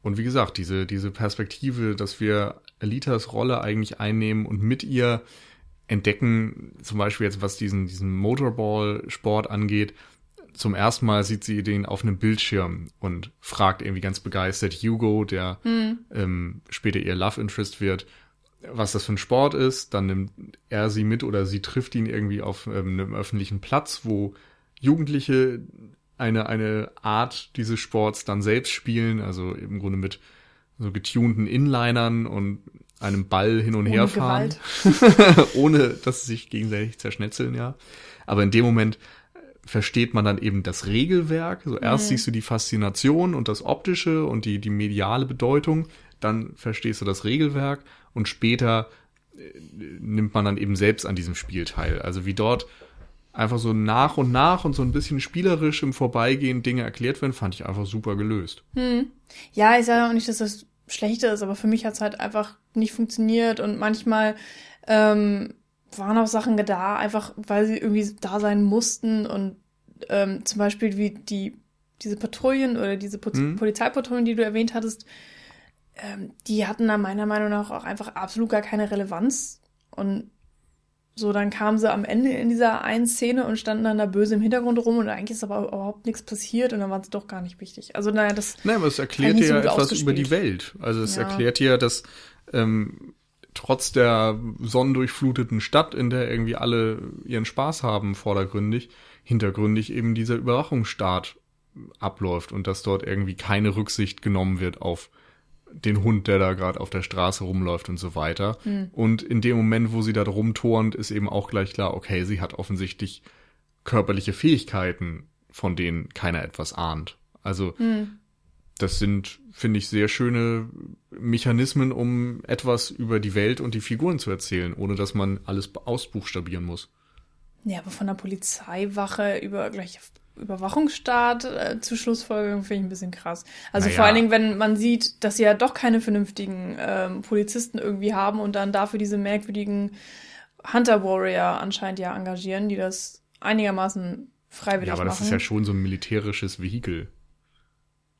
Und wie gesagt, diese, diese Perspektive, dass wir Elitas Rolle eigentlich einnehmen und mit ihr entdecken, zum Beispiel jetzt was diesen, diesen Motorball-Sport angeht, zum ersten Mal sieht sie den auf einem Bildschirm und fragt irgendwie ganz begeistert Hugo, der mhm. ähm, später ihr Love Interest wird, was das für ein Sport ist. Dann nimmt er sie mit oder sie trifft ihn irgendwie auf ähm, einem öffentlichen Platz, wo Jugendliche eine, eine Art dieses Sports dann selbst spielen, also im Grunde mit so getunten Inlinern und einem Ball hin und Ohne her fahren. Ohne, dass sie sich gegenseitig zerschnetzeln, ja. Aber in dem Moment versteht man dann eben das Regelwerk. So erst mhm. siehst du die Faszination und das Optische und die, die mediale Bedeutung, dann verstehst du das Regelwerk und später äh, nimmt man dann eben selbst an diesem Spiel teil. Also wie dort einfach so nach und nach und so ein bisschen spielerisch im Vorbeigehen Dinge erklärt werden, fand ich einfach super gelöst. Hm. Ja, ich sage auch nicht, dass das schlecht ist, aber für mich hat es halt einfach nicht funktioniert und manchmal ähm, waren auch Sachen da, einfach weil sie irgendwie da sein mussten und ähm, zum Beispiel wie die diese Patrouillen oder diese po mhm. Polizeipatrouillen, die du erwähnt hattest, ähm, die hatten da meiner Meinung nach auch einfach absolut gar keine Relevanz und so, dann kamen sie am Ende in dieser einen Szene und standen dann da böse im Hintergrund rum und eigentlich ist aber überhaupt nichts passiert und dann waren sie doch gar nicht wichtig. Also, naja, das. Nein, aber es erklärt ja etwas über die Welt. Also, es ja. erklärt dir, dass ähm, trotz der sonnendurchfluteten Stadt, in der irgendwie alle ihren Spaß haben, vordergründig, hintergründig eben dieser Überwachungsstaat abläuft und dass dort irgendwie keine Rücksicht genommen wird auf den Hund, der da gerade auf der Straße rumläuft und so weiter. Mhm. Und in dem Moment, wo sie da rumturnt, ist eben auch gleich klar, okay, sie hat offensichtlich körperliche Fähigkeiten, von denen keiner etwas ahnt. Also mhm. das sind, finde ich, sehr schöne Mechanismen, um etwas über die Welt und die Figuren zu erzählen, ohne dass man alles ausbuchstabieren muss. Ja, aber von der Polizeiwache über gleich Überwachungsstaat äh, zu Schlussfolgerung finde ich ein bisschen krass. Also naja. vor allen Dingen, wenn man sieht, dass sie ja doch keine vernünftigen ähm, Polizisten irgendwie haben und dann dafür diese merkwürdigen Hunter Warrior anscheinend ja engagieren, die das einigermaßen freiwillig machen. Ja, aber machen. das ist ja schon so ein militärisches Vehikel.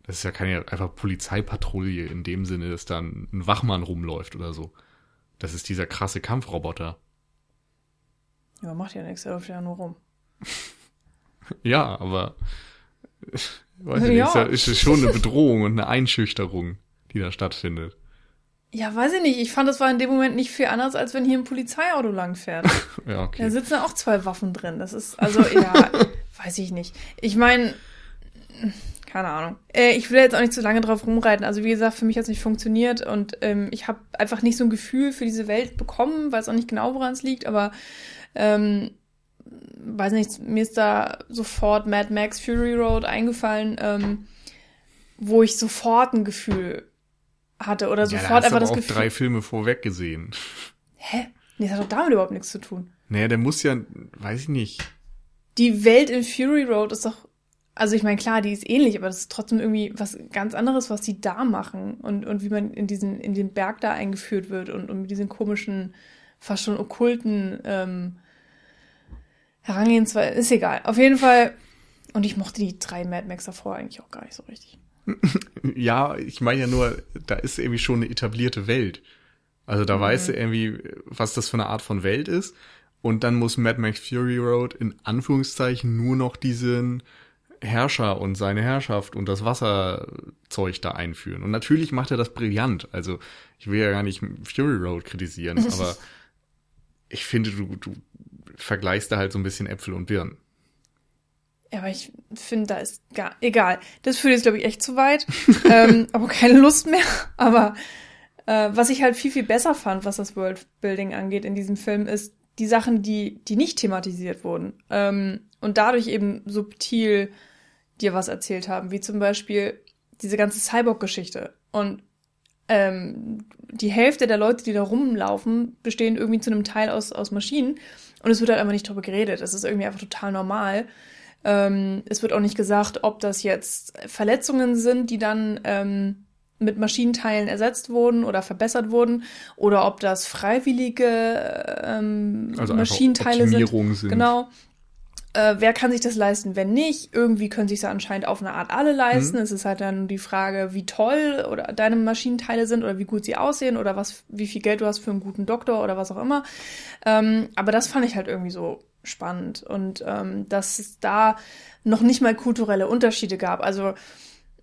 Das ist ja keine einfach Polizeipatrouille in dem Sinne, dass da ein Wachmann rumläuft oder so. Das ist dieser krasse Kampfroboter. Ja, macht ja nichts, er läuft ja nur rum. Ja, aber weiß ich ja. nicht, ist, ist schon eine Bedrohung und eine Einschüchterung, die da stattfindet. Ja, weiß ich nicht. Ich fand, das war in dem Moment nicht viel anders, als wenn hier ein Polizeiauto langfährt. ja, okay. Da sitzen auch zwei Waffen drin. Das ist, also, ja, weiß ich nicht. Ich meine, keine Ahnung. Äh, ich will jetzt auch nicht zu lange drauf rumreiten. Also, wie gesagt, für mich hat es nicht funktioniert und ähm, ich habe einfach nicht so ein Gefühl für diese Welt bekommen, weiß auch nicht genau, woran es liegt, aber ähm, weiß nicht, mir ist da sofort Mad Max Fury Road eingefallen, ähm, wo ich sofort ein Gefühl hatte oder sofort ja, da hast einfach das auch Gefühl. drei Filme vorweg gesehen. Hä? Nee, das hat doch damit überhaupt nichts zu tun. Naja, der muss ja, weiß ich nicht. Die Welt in Fury Road ist doch, also ich meine, klar, die ist ähnlich, aber das ist trotzdem irgendwie was ganz anderes, was die da machen und, und wie man in diesen, in den Berg da eingeführt wird und, und mit diesen komischen, fast schon okkulten ähm, Herangehensweise, ist egal. Auf jeden Fall. Und ich mochte die drei Mad Max davor eigentlich auch gar nicht so richtig. ja, ich meine ja nur, da ist irgendwie schon eine etablierte Welt. Also da mhm. weißt du irgendwie, was das für eine Art von Welt ist. Und dann muss Mad Max Fury Road in Anführungszeichen nur noch diesen Herrscher und seine Herrschaft und das Wasserzeug da einführen. Und natürlich macht er das brillant. Also ich will ja gar nicht Fury Road kritisieren, aber ich finde, du, du vergleichst da halt so ein bisschen Äpfel und Birnen. Ja, aber ich finde, da ist gar egal. Das führt jetzt, glaube ich, echt zu weit. ähm, aber keine Lust mehr. Aber äh, was ich halt viel, viel besser fand, was das Worldbuilding angeht in diesem Film, ist die Sachen, die, die nicht thematisiert wurden. Ähm, und dadurch eben subtil dir was erzählt haben, wie zum Beispiel diese ganze Cyborg-Geschichte. Und ähm, die Hälfte der Leute, die da rumlaufen, bestehen irgendwie zu einem Teil aus, aus Maschinen. Und es wird halt einfach nicht drüber geredet. Es ist irgendwie einfach total normal. Ähm, es wird auch nicht gesagt, ob das jetzt Verletzungen sind, die dann ähm, mit Maschinenteilen ersetzt wurden oder verbessert wurden, oder ob das freiwillige ähm, also Maschinenteile sind. sind. Genau äh, wer kann sich das leisten, wenn nicht? Irgendwie können sich das anscheinend auf eine Art alle leisten. Mhm. Es ist halt dann die Frage, wie toll oder deine Maschinenteile sind oder wie gut sie aussehen oder was, wie viel Geld du hast für einen guten Doktor oder was auch immer. Ähm, aber das fand ich halt irgendwie so spannend und ähm, dass es da noch nicht mal kulturelle Unterschiede gab. Also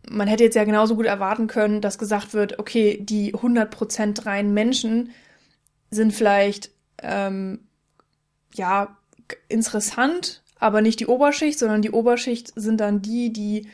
man hätte jetzt ja genauso gut erwarten können, dass gesagt wird, okay, die 100% reinen Menschen sind vielleicht ähm, ja interessant aber nicht die Oberschicht, sondern die Oberschicht sind dann die, die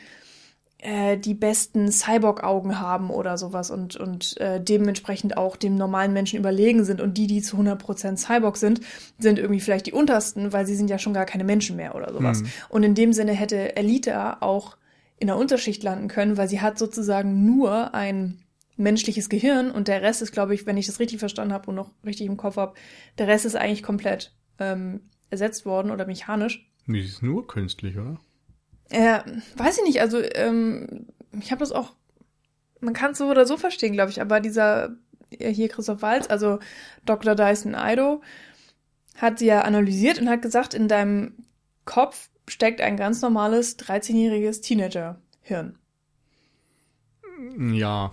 äh, die besten Cyborg-Augen haben oder sowas und, und äh, dementsprechend auch dem normalen Menschen überlegen sind. Und die, die zu 100% Cyborg sind, sind irgendwie vielleicht die untersten, weil sie sind ja schon gar keine Menschen mehr oder sowas. Mhm. Und in dem Sinne hätte Elita auch in der Unterschicht landen können, weil sie hat sozusagen nur ein menschliches Gehirn und der Rest ist, glaube ich, wenn ich das richtig verstanden habe und noch richtig im Kopf habe, der Rest ist eigentlich komplett ähm, ersetzt worden oder mechanisch. Die ist nur künstlich, oder? Äh, weiß ich nicht, also ähm, ich habe das auch, man kann es so oder so verstehen, glaube ich, aber dieser hier Christoph Walz, also Dr. Dyson Ido, hat sie ja analysiert und hat gesagt, in deinem Kopf steckt ein ganz normales 13-jähriges Teenager-Hirn. Ja.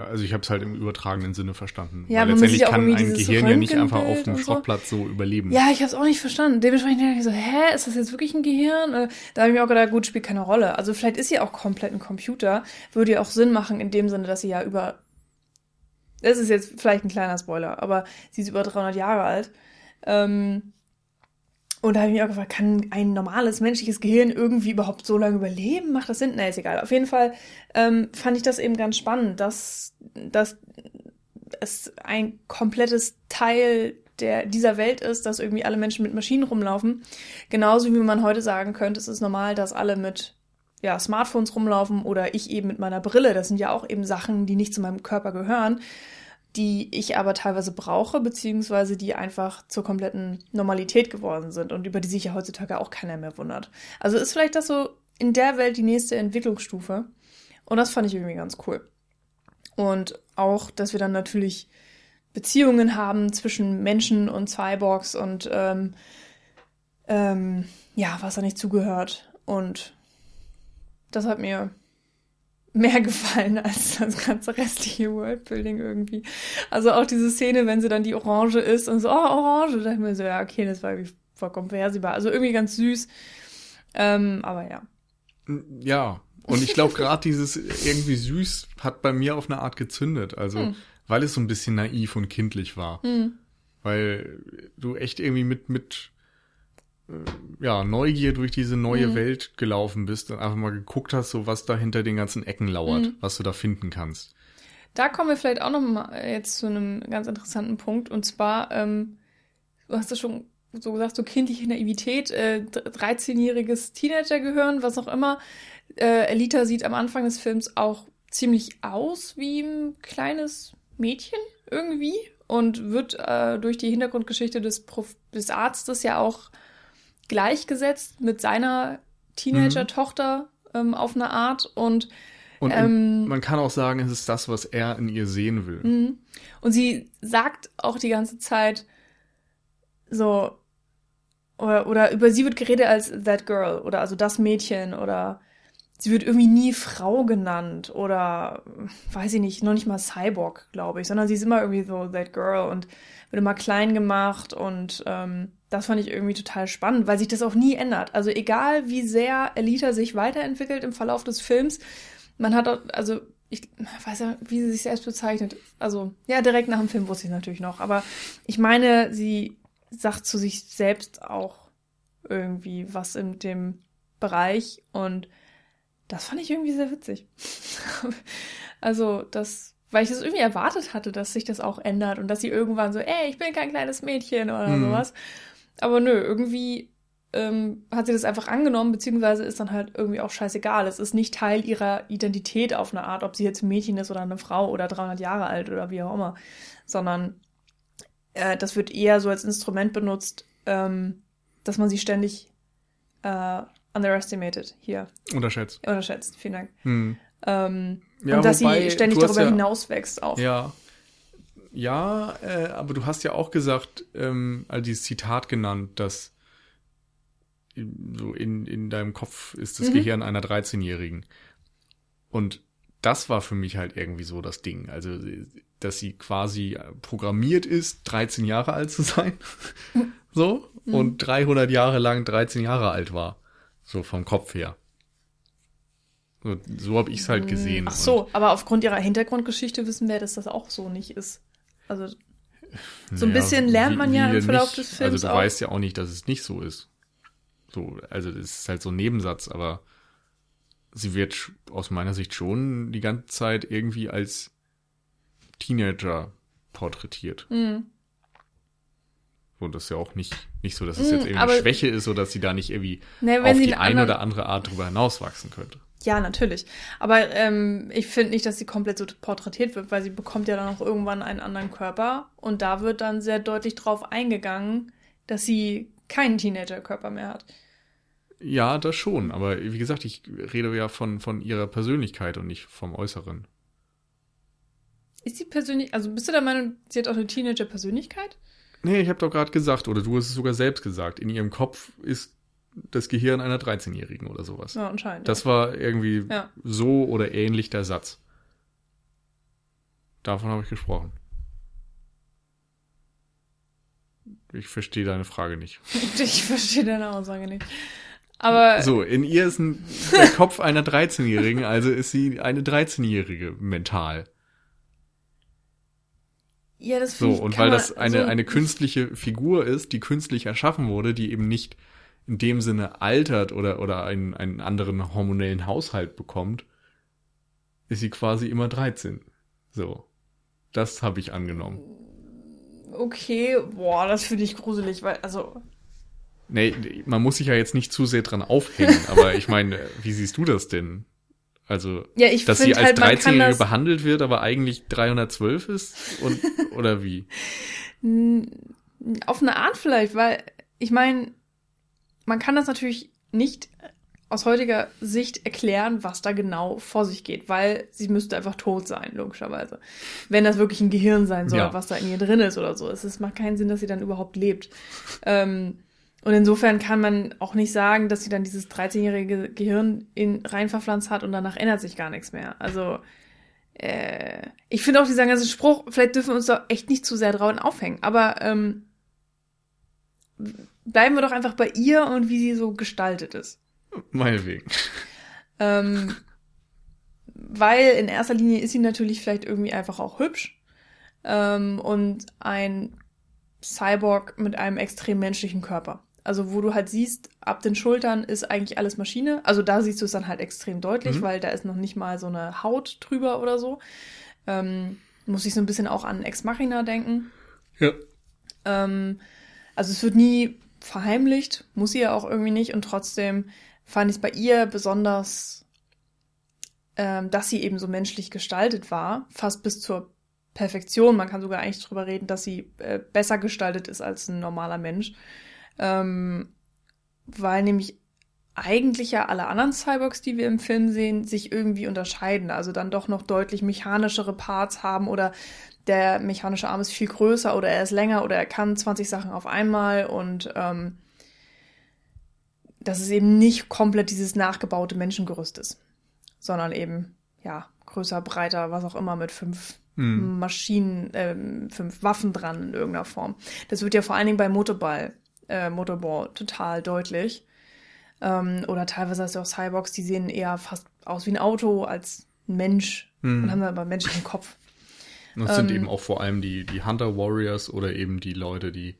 Ja, also ich habe es halt im übertragenen Sinne verstanden. Ja, Weil letztendlich kann ein Gehirn ja nicht einfach auf dem und so. Schrottplatz so überleben. Ja, ich habe es auch nicht verstanden. Dementsprechend dachte ich so, hä, ist das jetzt wirklich ein Gehirn? Äh, Da habe ich mir auch gedacht, gut, spielt keine Rolle. Also vielleicht ist sie auch komplett ein Computer. Würde ja auch Sinn machen in dem Sinne, dass sie ja über... Das ist jetzt vielleicht ein kleiner Spoiler, aber sie ist über 300 Jahre alt. Ähm, und da habe ich mich auch gefragt, kann ein normales menschliches Gehirn irgendwie überhaupt so lange überleben? Macht das Sinn? Nee, ist egal. Auf jeden Fall ähm, fand ich das eben ganz spannend, dass, dass es ein komplettes Teil der, dieser Welt ist, dass irgendwie alle Menschen mit Maschinen rumlaufen. Genauso wie man heute sagen könnte, es ist normal, dass alle mit ja, Smartphones rumlaufen oder ich eben mit meiner Brille. Das sind ja auch eben Sachen, die nicht zu meinem Körper gehören, die ich aber teilweise brauche, beziehungsweise die einfach zur kompletten Normalität geworden sind und über die sich ja heutzutage auch keiner mehr wundert. Also ist vielleicht das so in der Welt die nächste Entwicklungsstufe. Und das fand ich irgendwie ganz cool. Und auch, dass wir dann natürlich Beziehungen haben zwischen Menschen und Cyborgs und ähm, ähm, ja, was da nicht zugehört. Und das hat mir mehr gefallen als das ganze restliche Worldbuilding irgendwie. Also auch diese Szene, wenn sie dann die Orange ist und so, oh, Orange, da dachte ich mir so, ja, okay, das war irgendwie vollkommen vorhersehbar. Also irgendwie ganz süß. Ähm, aber ja. Ja, und ich glaube gerade dieses irgendwie süß hat bei mir auf eine Art gezündet. Also, Hm. weil es so ein bisschen naiv und kindlich war. Hm. Weil du echt irgendwie mit, mit ja, Neugier durch diese neue Mhm. Welt gelaufen bist und einfach mal geguckt hast, so was da hinter den ganzen Ecken lauert, Mhm. was du da finden kannst. Da kommen wir vielleicht auch noch mal jetzt zu einem ganz interessanten Punkt. Und zwar, ähm, du hast ja schon so gesagt, so kindliche Naivität, äh, 13-jähriges Teenagergehirn, was auch immer. Äh, Elita sieht am Anfang des Films auch ziemlich aus wie ein kleines Mädchen irgendwie und wird äh, durch die Hintergrundgeschichte des, Prof des Arztes ja auch gleichgesetzt mit seiner Teenager-Tochter ähm, auf eine Art und Und Ähm, man kann auch sagen, es ist das, was er in ihr sehen will. Mhm. Und sie sagt auch die ganze Zeit so, oder, oder über sie wird geredet als that girl oder also das Mädchen oder sie wird irgendwie nie Frau genannt oder weiß ich nicht, noch nicht mal Cyborg, glaube ich, sondern sie ist immer irgendwie so that girl und wird immer klein gemacht und ähm, das fand ich irgendwie total spannend, weil sich das auch nie ändert. Also egal wie sehr Elita sich weiterentwickelt im Verlauf des Films, man hat auch, also ich weiß ja, wie sie sich selbst bezeichnet. Also, ja, direkt nach dem Film wusste ich natürlich noch. Aber ich meine, sie sagt zu sich selbst auch irgendwie was in dem Bereich und das fand ich irgendwie sehr witzig. also, das, weil ich das irgendwie erwartet hatte, dass sich das auch ändert und dass sie irgendwann so, ey, ich bin kein kleines Mädchen oder Mhm. sowas. Aber nö, irgendwie ähm, hat sie das einfach angenommen, beziehungsweise ist dann halt irgendwie auch scheißegal. Es ist nicht Teil ihrer Identität auf eine Art, ob sie jetzt ein Mädchen ist oder eine Frau oder 300 Jahre alt oder wie auch immer, sondern äh, das wird eher so als Instrument benutzt, ähm, dass man sie ständig äh, underestimated hier Unterschätzt. unterschätzt. Vielen Dank. Hm. Ähm, Ja, und dass wobei, sie ständig darüber ja- hinauswächst auch. Ja. Ja, äh, aber du hast ja auch gesagt, ähm, also dieses Zitat genannt, dass in- so in, in deinem Kopf ist das Mhm. Gehirn einer 13-Jährigen. Und das war für mich halt irgendwie so das Ding. Also, dass sie quasi programmiert ist, 13 Jahre alt zu sein. so. Mhm. Und 300 Jahre lang 13 Jahre alt war. So vom Kopf her. So, so habe ich es halt gesehen. Mm, Ach so, aber aufgrund ihrer Hintergrundgeschichte wissen wir, dass das auch so nicht ist. Also So ein bisschen lernt man ja im Verlauf nicht? des Films Also du auch. weißt ja auch nicht, dass es nicht so ist. So, also das ist halt so ein Nebensatz, aber sie wird aus meiner Sicht schon die ganze Zeit irgendwie als Teenager porträtiert. mh. So, das ist ja auch nicht, nicht so, dass es Mm, jetzt irgendwie Schwäche ist, oder dass sie da nicht irgendwie Ne, auf die eine oder andere Art drüber hinauswachsen könnte. Ja, natürlich. Aber ähm, ich finde nicht, dass sie komplett so porträtiert wird, weil sie bekommt ja dann auch irgendwann einen anderen Körper und da wird dann sehr deutlich drauf eingegangen, dass sie keinen Teenager-Körper mehr hat. Ja, das schon, aber wie gesagt, ich rede ja von, von ihrer Persönlichkeit und nicht vom Äußeren. Ist sie persönlich, also bist du der Meinung, sie hat auch eine Teenager-Persönlichkeit? Nee, ich habe doch gerade gesagt, oder du hast es sogar selbst gesagt, in ihrem Kopf ist das Gehirn einer 13-Jährigen oder sowas. Ja, anscheinend. Das war irgendwie Ja. so oder ähnlich der Satz. Davon habe ich gesprochen. Ich verstehe deine Frage nicht. Ich verstehe deine Aussage nicht. Aber So, in ihr ist ein, der Kopf einer 13-Jährigen, also ist sie eine 13-Jährige mental. ja, das So, und weil das eine, so- eine künstliche Figur ist, die künstlich erschaffen wurde, die eben nicht in dem Sinne altert oder, oder einen, einen anderen hormonellen Haushalt bekommt, ist sie quasi immer 13. So. Das habe ich angenommen. Okay, boah, das finde ich gruselig, weil, also, Nee, man muss sich ja jetzt nicht zu sehr dran aufhängen, aber ich meine, wie siehst du das denn? Also, ja, ich dass sie als halt, man kann 13-Jährige das, behandelt wird, aber eigentlich 312 ist? Und, oder wie? auf eine Art vielleicht, weil, ich meine, man kann das natürlich nicht aus heutiger Sicht erklären, was da genau vor sich geht, weil sie müsste einfach tot sein, logischerweise. Wenn das wirklich ein Gehirn sein soll, Ja. was da in ihr drin ist oder so. Es ist, macht keinen Sinn, dass sie dann überhaupt lebt. Ähm, und insofern kann man auch nicht sagen, dass sie dann dieses 13-jährige Gehirn in rein verpflanzt hat und danach ändert sich gar nichts mehr. Also, äh, ich finde auch dieser ganze Spruch, vielleicht dürfen wir uns da echt nicht zu sehr drauf aufhängen, aber ähm, bleiben wir doch einfach bei ihr und wie sie so gestaltet ist. Meinetwegen. Ähm, weil in erster Linie ist sie natürlich vielleicht irgendwie einfach auch hübsch. Ähm, und ein Cyborg mit einem extrem menschlichen Körper. Also wo du halt siehst, ab den Schultern ist eigentlich alles Maschine. Also da siehst du es dann halt extrem deutlich, Mhm. weil da ist noch nicht mal so eine Haut drüber oder so. Ähm, muss ich so ein bisschen auch an Ex Machina denken. Ja. Ähm, also es wird nie verheimlicht, muss sie ja auch irgendwie nicht. Und trotzdem fand ich es bei ihr besonders, ähm, dass sie eben so menschlich gestaltet war, fast bis zur Perfektion. Man kann sogar eigentlich drüber reden, dass sie äh, besser gestaltet ist als ein normaler Mensch. Ähm, weil nämlich eigentlich ja alle anderen Cyborgs, die wir im Film sehen, sich irgendwie unterscheiden. Also dann doch noch deutlich mechanischere Parts haben oder der mechanische Arm ist viel größer oder er ist länger oder er kann 20 Sachen auf einmal und ähm, dass es eben nicht komplett dieses nachgebaute Menschengerüst ist, sondern eben, ja, größer, breiter, was auch immer mit fünf Hm. Maschinen, ähm, fünf Waffen dran in irgendeiner Form. Das wird ja vor allen Dingen bei Motorball, äh, Motorball total deutlich. Ähm, oder teilweise hast du auch Cyborgs, die sehen eher fast aus wie ein Auto als ein Mensch Hm. und haben dann aber einen menschlichen Kopf. Und es sind Ähm, eben auch vor allem die, die Hunter Warriors oder eben die Leute, die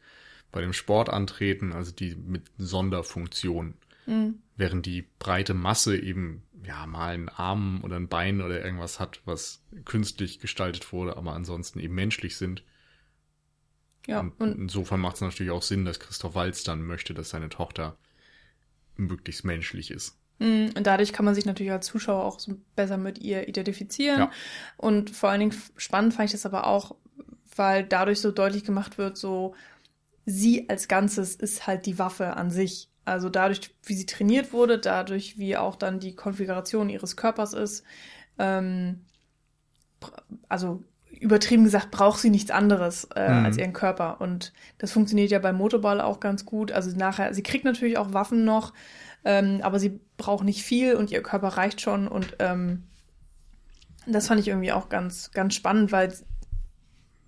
bei dem Sport antreten, also die mit Sonderfunktion. Mhm. Während die breite Masse eben, ja, mal einen Arm oder ein Bein oder irgendwas hat, was künstlich gestaltet wurde, aber ansonsten eben menschlich sind. Ja, und und insofern macht es natürlich auch Sinn, dass Christoph Walz dann möchte, dass seine Tochter möglichst menschlich ist. Mm, Und dadurch kann man sich natürlich als Zuschauer auch so besser mit ihr identifizieren. Ja. Und vor allen Dingen spannend fand ich das aber auch, weil dadurch so deutlich gemacht wird, so sie als Ganzes ist halt die Waffe an sich. Also dadurch, wie sie trainiert wurde, dadurch, wie auch dann die Konfiguration ihres Körpers ist, ähm, also übertrieben gesagt, braucht sie nichts anderes äh, Mhm. als ihren Körper. Und das funktioniert ja beim Motorball auch ganz gut. Also nachher, sie kriegt natürlich auch Waffen noch, ähm, aber sie braucht nicht viel und ihr Körper reicht schon. Und ähm, das fand ich irgendwie auch ganz, ganz spannend, weil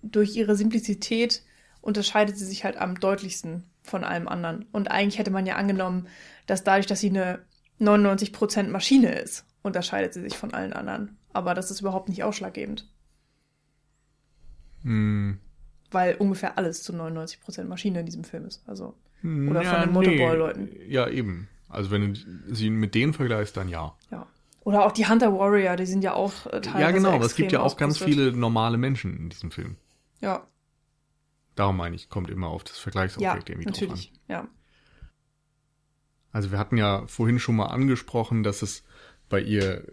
durch ihre Simplizität unterscheidet sie sich halt am deutlichsten von allem anderen. Und eigentlich hätte man ja angenommen, dass dadurch, dass sie eine 99% Maschine ist, unterscheidet sie sich von allen anderen. Aber das ist überhaupt nicht ausschlaggebend, Hm. weil ungefähr alles zu 99% Maschine in diesem Film ist. Also, Hm, Oder von den Motorball-Leuten. Ja, eben. Also wenn du sie mit denen vergleichst, dann ja. ja. Oder auch die Hunter Warrior, die sind ja auch äh, teilweise ja, genau, aber es gibt ja auch ganz viele normale Menschen in diesem Film. Ja, Darum meine ich, kommt immer auf das ja, Vergleichsobjekt irgendwie drauf an. natürlich. Ja. Also wir hatten ja vorhin schon mal angesprochen, dass es bei ihr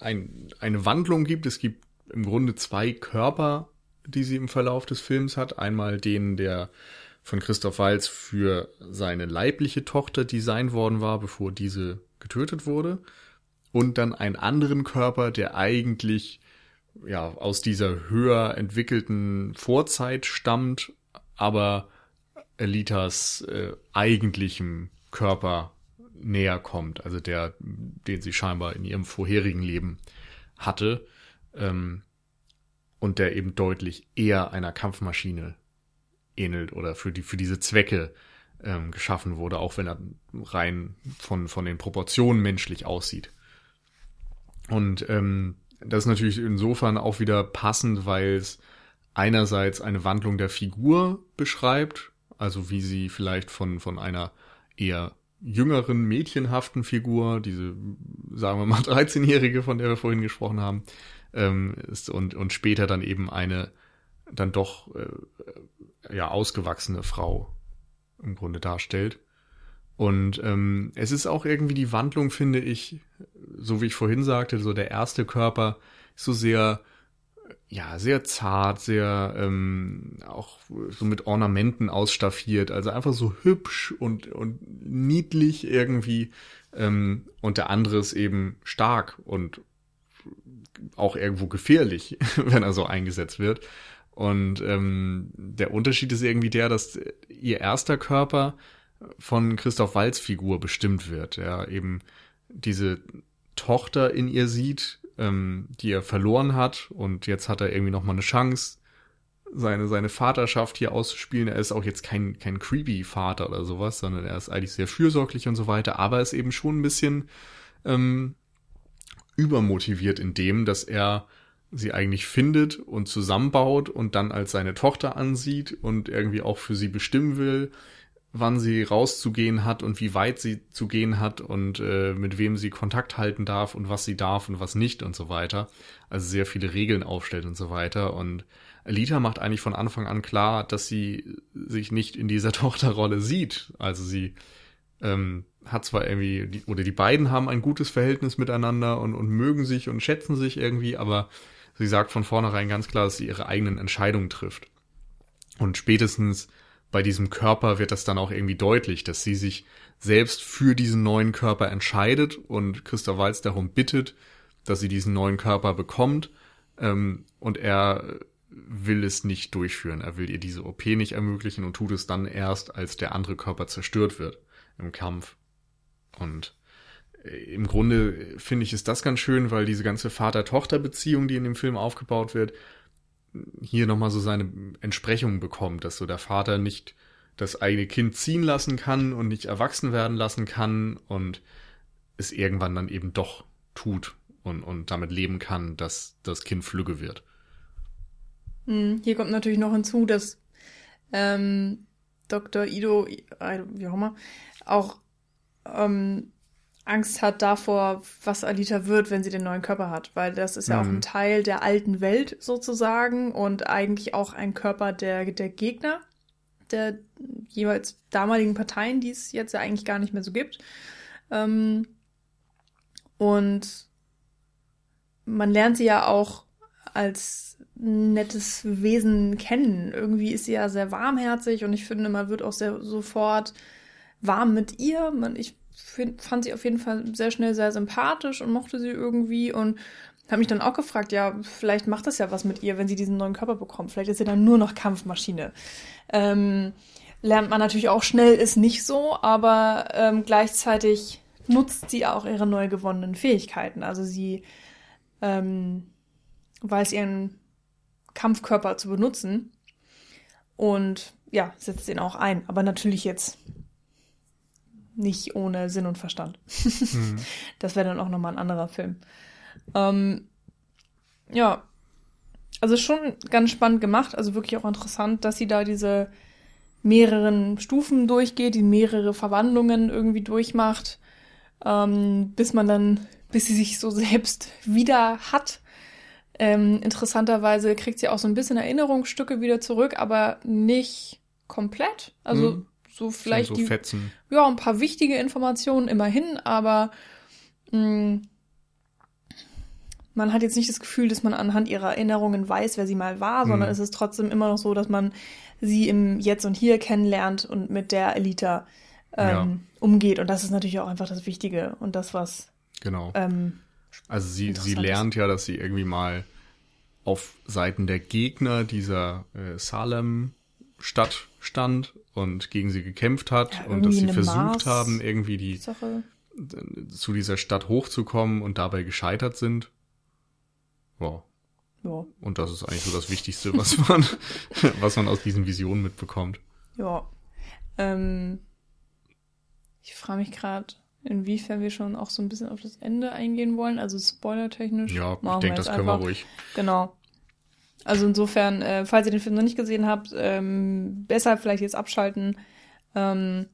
ein, eine Wandlung gibt. Es gibt im Grunde zwei Körper, die sie im Verlauf des Films hat. Einmal den, der von Christoph Waltz für seine leibliche Tochter designt worden war, bevor diese getötet wurde. Und dann einen anderen Körper, der eigentlich ja aus dieser höher entwickelten Vorzeit stammt, aber Elitas äh, eigentlichem Körper näher kommt, also der, den sie scheinbar in ihrem vorherigen Leben hatte, ähm, und der eben deutlich eher einer Kampfmaschine ähnelt oder für die für diese Zwecke ähm, geschaffen wurde, auch wenn er rein von von den Proportionen menschlich aussieht. Und ähm, das ist natürlich insofern auch wieder passend, weil es einerseits eine Wandlung der Figur beschreibt, also wie sie vielleicht von, von einer eher jüngeren, mädchenhaften Figur, diese, sagen wir mal, 13-Jährige, von der wir vorhin gesprochen haben, ähm, ist und, und später dann eben eine dann doch äh, ja ausgewachsene Frau im Grunde darstellt. Und ähm, es ist auch irgendwie die Wandlung, finde ich, so wie ich vorhin sagte, so der erste Körper ist so sehr, ja, sehr zart, sehr ähm, auch so mit Ornamenten ausstaffiert, also einfach so hübsch und, und niedlich irgendwie. Ähm, und der andere ist eben stark und auch irgendwo gefährlich, wenn er so eingesetzt wird. Und ähm, der Unterschied ist irgendwie der, dass ihr erster Körper von Christoph Walz Figur bestimmt wird. Er eben diese Tochter in ihr sieht, ähm, die er verloren hat und jetzt hat er irgendwie noch mal eine Chance, seine, seine Vaterschaft hier auszuspielen. Er ist auch jetzt kein, kein creepy Vater oder sowas, sondern er ist eigentlich sehr fürsorglich und so weiter, aber ist eben schon ein bisschen ähm, übermotiviert in dem, dass er sie eigentlich findet und zusammenbaut und dann als seine Tochter ansieht und irgendwie auch für sie bestimmen will wann sie rauszugehen hat und wie weit sie zu gehen hat und äh, mit wem sie Kontakt halten darf und was sie darf und was nicht und so weiter. Also sehr viele Regeln aufstellt und so weiter. Und Alita macht eigentlich von Anfang an klar, dass sie sich nicht in dieser Tochterrolle sieht. Also sie ähm, hat zwar irgendwie, die, oder die beiden haben ein gutes Verhältnis miteinander und, und mögen sich und schätzen sich irgendwie, aber sie sagt von vornherein ganz klar, dass sie ihre eigenen Entscheidungen trifft. Und spätestens bei diesem Körper wird das dann auch irgendwie deutlich, dass sie sich selbst für diesen neuen Körper entscheidet und Christoph Walz darum bittet, dass sie diesen neuen Körper bekommt ähm, und er will es nicht durchführen. Er will ihr diese OP nicht ermöglichen und tut es dann erst, als der andere Körper zerstört wird im Kampf. Und im Grunde finde ich ist das ganz schön, weil diese ganze Vater-Tochter-Beziehung, die in dem Film aufgebaut wird, hier nochmal so seine Entsprechung bekommt, dass so der Vater nicht das eigene Kind ziehen lassen kann und nicht erwachsen werden lassen kann und es irgendwann dann eben doch tut und, und damit leben kann, dass das Kind flügge wird. Hm, hier kommt natürlich noch hinzu, dass ähm, Dr. Ido, äh, wie auch immer, auch ähm, Angst hat davor, was Alita wird, wenn sie den neuen Körper hat, weil das ist ja mhm. auch ein Teil der alten Welt sozusagen und eigentlich auch ein Körper der, der Gegner der jeweils damaligen Parteien, die es jetzt ja eigentlich gar nicht mehr so gibt. Ähm, und man lernt sie ja auch als nettes Wesen kennen. Irgendwie ist sie ja sehr warmherzig und ich finde, man wird auch sehr sofort warm mit ihr. Man, ich fand sie auf jeden Fall sehr schnell sehr sympathisch und mochte sie irgendwie und habe mich dann auch gefragt, ja, vielleicht macht das ja was mit ihr, wenn sie diesen neuen Körper bekommt. Vielleicht ist sie dann nur noch Kampfmaschine. Ähm, lernt man natürlich auch schnell, ist nicht so, aber ähm, gleichzeitig nutzt sie auch ihre neu gewonnenen Fähigkeiten. Also sie ähm, weiß ihren Kampfkörper zu benutzen und ja, setzt ihn auch ein. Aber natürlich jetzt nicht ohne Sinn und Verstand. Mhm. Das wäre dann auch nochmal ein anderer Film. Ähm, ja, also schon ganz spannend gemacht, also wirklich auch interessant, dass sie da diese mehreren Stufen durchgeht, die mehrere Verwandlungen irgendwie durchmacht, ähm, bis man dann, bis sie sich so selbst wieder hat. Ähm, interessanterweise kriegt sie auch so ein bisschen Erinnerungsstücke wieder zurück, aber nicht komplett. Also mhm so vielleicht so die, Fetzen. ja ein paar wichtige Informationen immerhin, aber mh, mm, man hat jetzt nicht das Gefühl, dass man anhand ihrer Erinnerungen weiß, wer sie mal war, sondern mhm. es ist trotzdem immer noch so, dass man sie im Jetzt und Hier kennenlernt und mit der Elita ähm, ja. umgeht. Und das ist natürlich auch einfach das Wichtige und das, was. Genau. Ähm, also sie, sie lernt ja, dass sie irgendwie mal auf Seiten der Gegner dieser äh, Salem-Stadt stand und gegen sie gekämpft hat Ja, und dass sie versucht Mars- haben, irgendwie die Sache. zu dieser Stadt hochzukommen und dabei gescheitert sind. Ja, Ja. und das ist eigentlich so das Wichtigste, was man, was man aus diesen Visionen mitbekommt. Ja. Ähm, ich frage mich gerade, inwiefern wir schon auch so ein bisschen auf das Ende eingehen wollen. Also spoilertechnisch. Ja, ich denke, das können wir ruhig. Genau. Also insofern, äh, falls ihr den Film noch nicht gesehen habt, ähm, besser vielleicht jetzt abschalten. Ähm,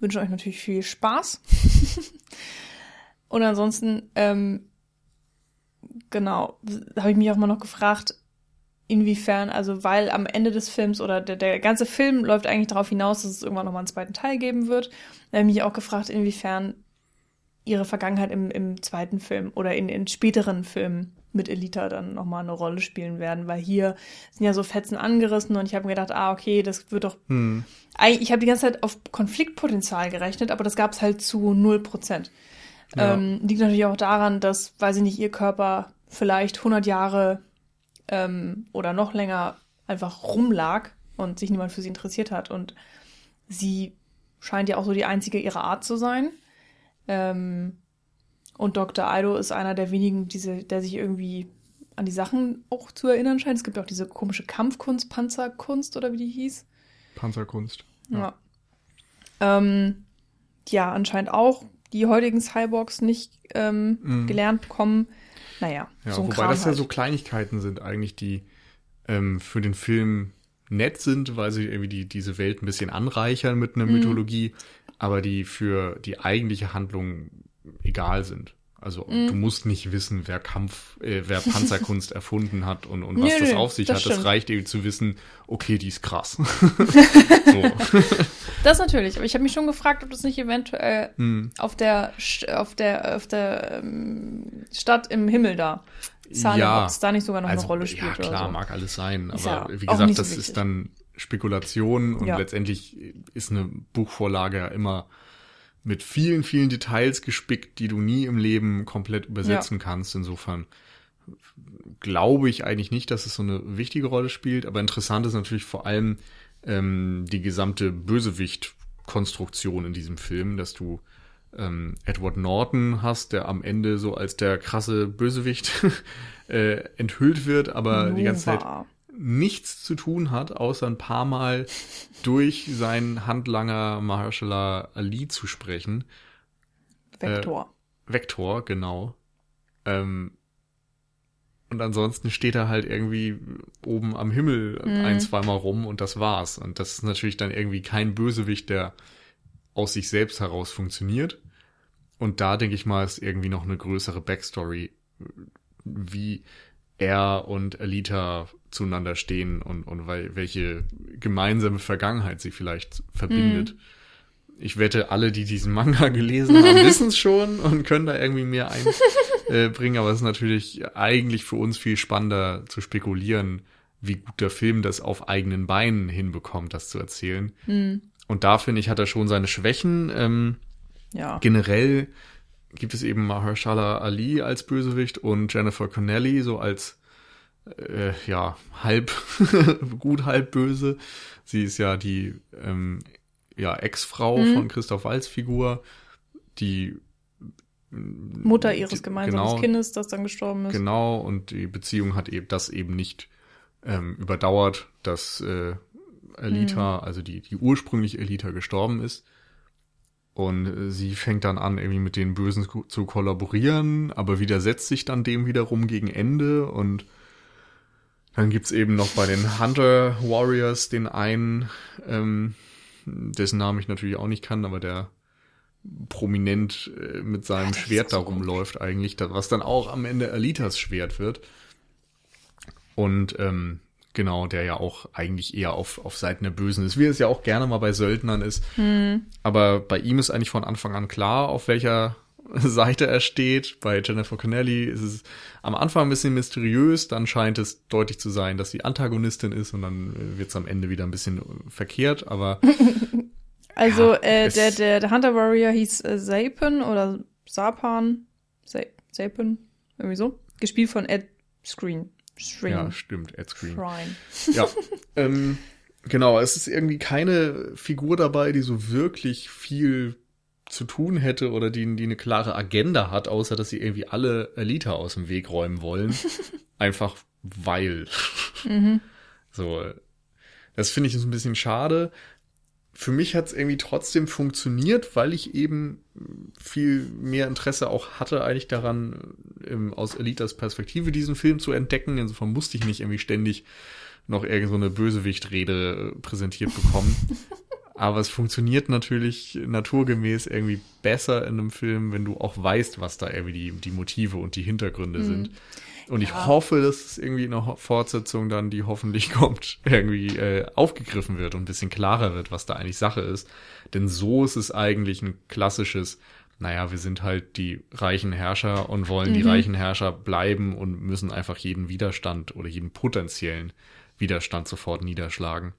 wünsche euch natürlich viel Spaß. Und ansonsten, ähm, genau, habe ich mich auch mal noch gefragt, inwiefern, also weil am Ende des Films oder der, der ganze Film läuft eigentlich darauf hinaus, dass es irgendwann nochmal einen zweiten Teil geben wird. Da habe ich mich auch gefragt, inwiefern ihre Vergangenheit im, im zweiten Film oder in, in späteren Filmen mit Elita dann nochmal eine Rolle spielen werden, weil hier sind ja so Fetzen angerissen und ich habe mir gedacht, ah, okay, das wird doch. Hm. Ich habe die ganze Zeit auf Konfliktpotenzial gerechnet, aber das gab es halt zu 0%. Ja. Ähm, liegt natürlich auch daran, dass, weiß ich nicht, ihr Körper vielleicht 100 Jahre ähm, oder noch länger einfach rumlag und sich niemand für sie interessiert hat. Und sie scheint ja auch so die einzige ihrer Art zu sein. Ähm, und Dr. Aido ist einer der wenigen, diese, der sich irgendwie an die Sachen auch zu erinnern scheint. Es gibt ja auch diese komische Kampfkunst, Panzerkunst oder wie die hieß. Panzerkunst. Ja. Ähm, ja, anscheinend auch die heutigen Cyborgs nicht ähm, Mhm. gelernt bekommen. Naja, Ja, so ein wobei Kram das ja halt. so Kleinigkeiten sind eigentlich, die ähm, für den Film nett sind, weil sie irgendwie die, diese Welt ein bisschen anreichern mit Mhm. einer Mythologie, aber die für die eigentliche Handlung egal sind. Also Mhm. du musst nicht wissen, wer Kampf, äh, wer Panzerkunst erfunden hat und, und was Nö, das auf sich das hat. Das stimmt. reicht eben zu wissen, okay, die ist krass. Das natürlich, aber ich habe mich schon gefragt, ob das nicht eventuell Hm. auf der auf der auf der ähm, Stadt im Himmel da, Salem, Ja. ob es da nicht sogar noch Also, eine Rolle ja, spielt klar, oder so. mag alles sein. Aber ja wie gesagt, so das ist dann Spekulation und Ja. letztendlich ist eine Buchvorlage ja immer mit vielen, vielen Details gespickt, die du nie im Leben komplett übersetzen kannst. Insofern glaube ich eigentlich nicht, dass es so eine wichtige Rolle spielt. Aber interessant ist natürlich vor allem ähm, die gesamte Bösewicht-Konstruktion in diesem Film, dass du ähm, Edward Norton hast, der am Ende so als der krasse Bösewicht äh, enthüllt wird, aber die ganze Zeit Nova. Nichts zu tun hat, außer ein paar Mal durch seinen Handlanger Mahershala Ali zu sprechen. Vektor. Vektor, genau. Ähm, und ansonsten steht er halt irgendwie oben am Himmel ein, zweimal rum und das war's. Und das ist natürlich dann irgendwie kein Bösewicht, der aus sich selbst heraus funktioniert. Und da denke ich mal, ist irgendwie noch eine größere Backstory, wie er und Alita zueinander stehen und, und weil, welche gemeinsame Vergangenheit sie vielleicht verbindet. Ich wette, alle, die diesen Manga gelesen haben, wissen es schon und können da irgendwie mehr einbringen. aber es ist natürlich eigentlich für uns viel spannender zu spekulieren, wie gut der Film das auf eigenen Beinen hinbekommt, das zu erzählen. Und da finde ich, hat er schon seine Schwächen. Ähm, ja. generell gibt es eben Mahershala Ali als Bösewicht und Jennifer Connelly so als äh, ja halb gut halb böse. Sie ist ja die ähm, ja Ex-Frau Mhm. von Christoph Waltz Figur, die Mutter ihres gemeinsamen genau, Kindes, das dann gestorben ist. Genau, und die Beziehung hat eben das eben nicht ähm, überdauert, dass äh, Elita, Mhm. also die, die ursprüngliche Elita gestorben ist. Und äh, sie fängt dann an, irgendwie mit den Bösen zu, zu kollaborieren, aber widersetzt sich dann dem wiederum gegen Ende. Und dann gibt's eben noch bei den Hunter Warriors den einen, ähm, dessen Namen ich natürlich auch nicht kann, aber der prominent äh, mit seinem Ja, Schwert da rumläuft eigentlich, was dann auch am Ende Alitas Schwert wird. Und ähm, genau, der ja auch eigentlich eher auf, auf Seiten der Bösen ist, wie es ja auch gerne mal bei Söldnern ist. Aber bei ihm ist eigentlich von Anfang an klar, auf welcher Seite er steht. Bei Jennifer Connelly ist es am Anfang ein bisschen mysteriös, dann scheint es deutlich zu sein, dass sie Antagonistin ist und dann wird es am Ende wieder ein bisschen verkehrt, aber Also Ja, äh, der, der, der Hunter Warrior hieß äh, Sapan oder Sapan. Sa Sapan, irgendwie so. Gespielt von Ed Screen. Screen. ja, stimmt, Ed Screen. Shrine. Ja, ähm, Genau, es ist irgendwie keine Figur dabei, die so wirklich viel zu tun hätte oder die, die eine klare Agenda hat, außer dass sie irgendwie alle Elite aus dem Weg räumen wollen. Einfach weil. Mhm. So. Das finde ich ein bisschen schade. Für mich hat es irgendwie trotzdem funktioniert, weil ich eben viel mehr Interesse auch hatte eigentlich daran, aus Elitas Perspektive diesen Film zu entdecken. Insofern musste ich nicht irgendwie ständig noch irgendeine so Bösewichtrede präsentiert bekommen. Aber es funktioniert natürlich naturgemäß irgendwie besser in einem Film, wenn du auch weißt, was da irgendwie die, die Motive und die Hintergründe mhm. sind. Und ich ja. hoffe, dass es irgendwie in der Fortsetzung dann, die hoffentlich kommt, irgendwie äh, aufgegriffen wird und ein bisschen klarer wird, was da eigentlich Sache ist. Denn so ist es eigentlich ein klassisches, naja, wir sind halt die reichen Herrscher und wollen mhm. die reichen Herrscher bleiben und müssen einfach jeden Widerstand oder jeden potenziellen Widerstand sofort niederschlagen.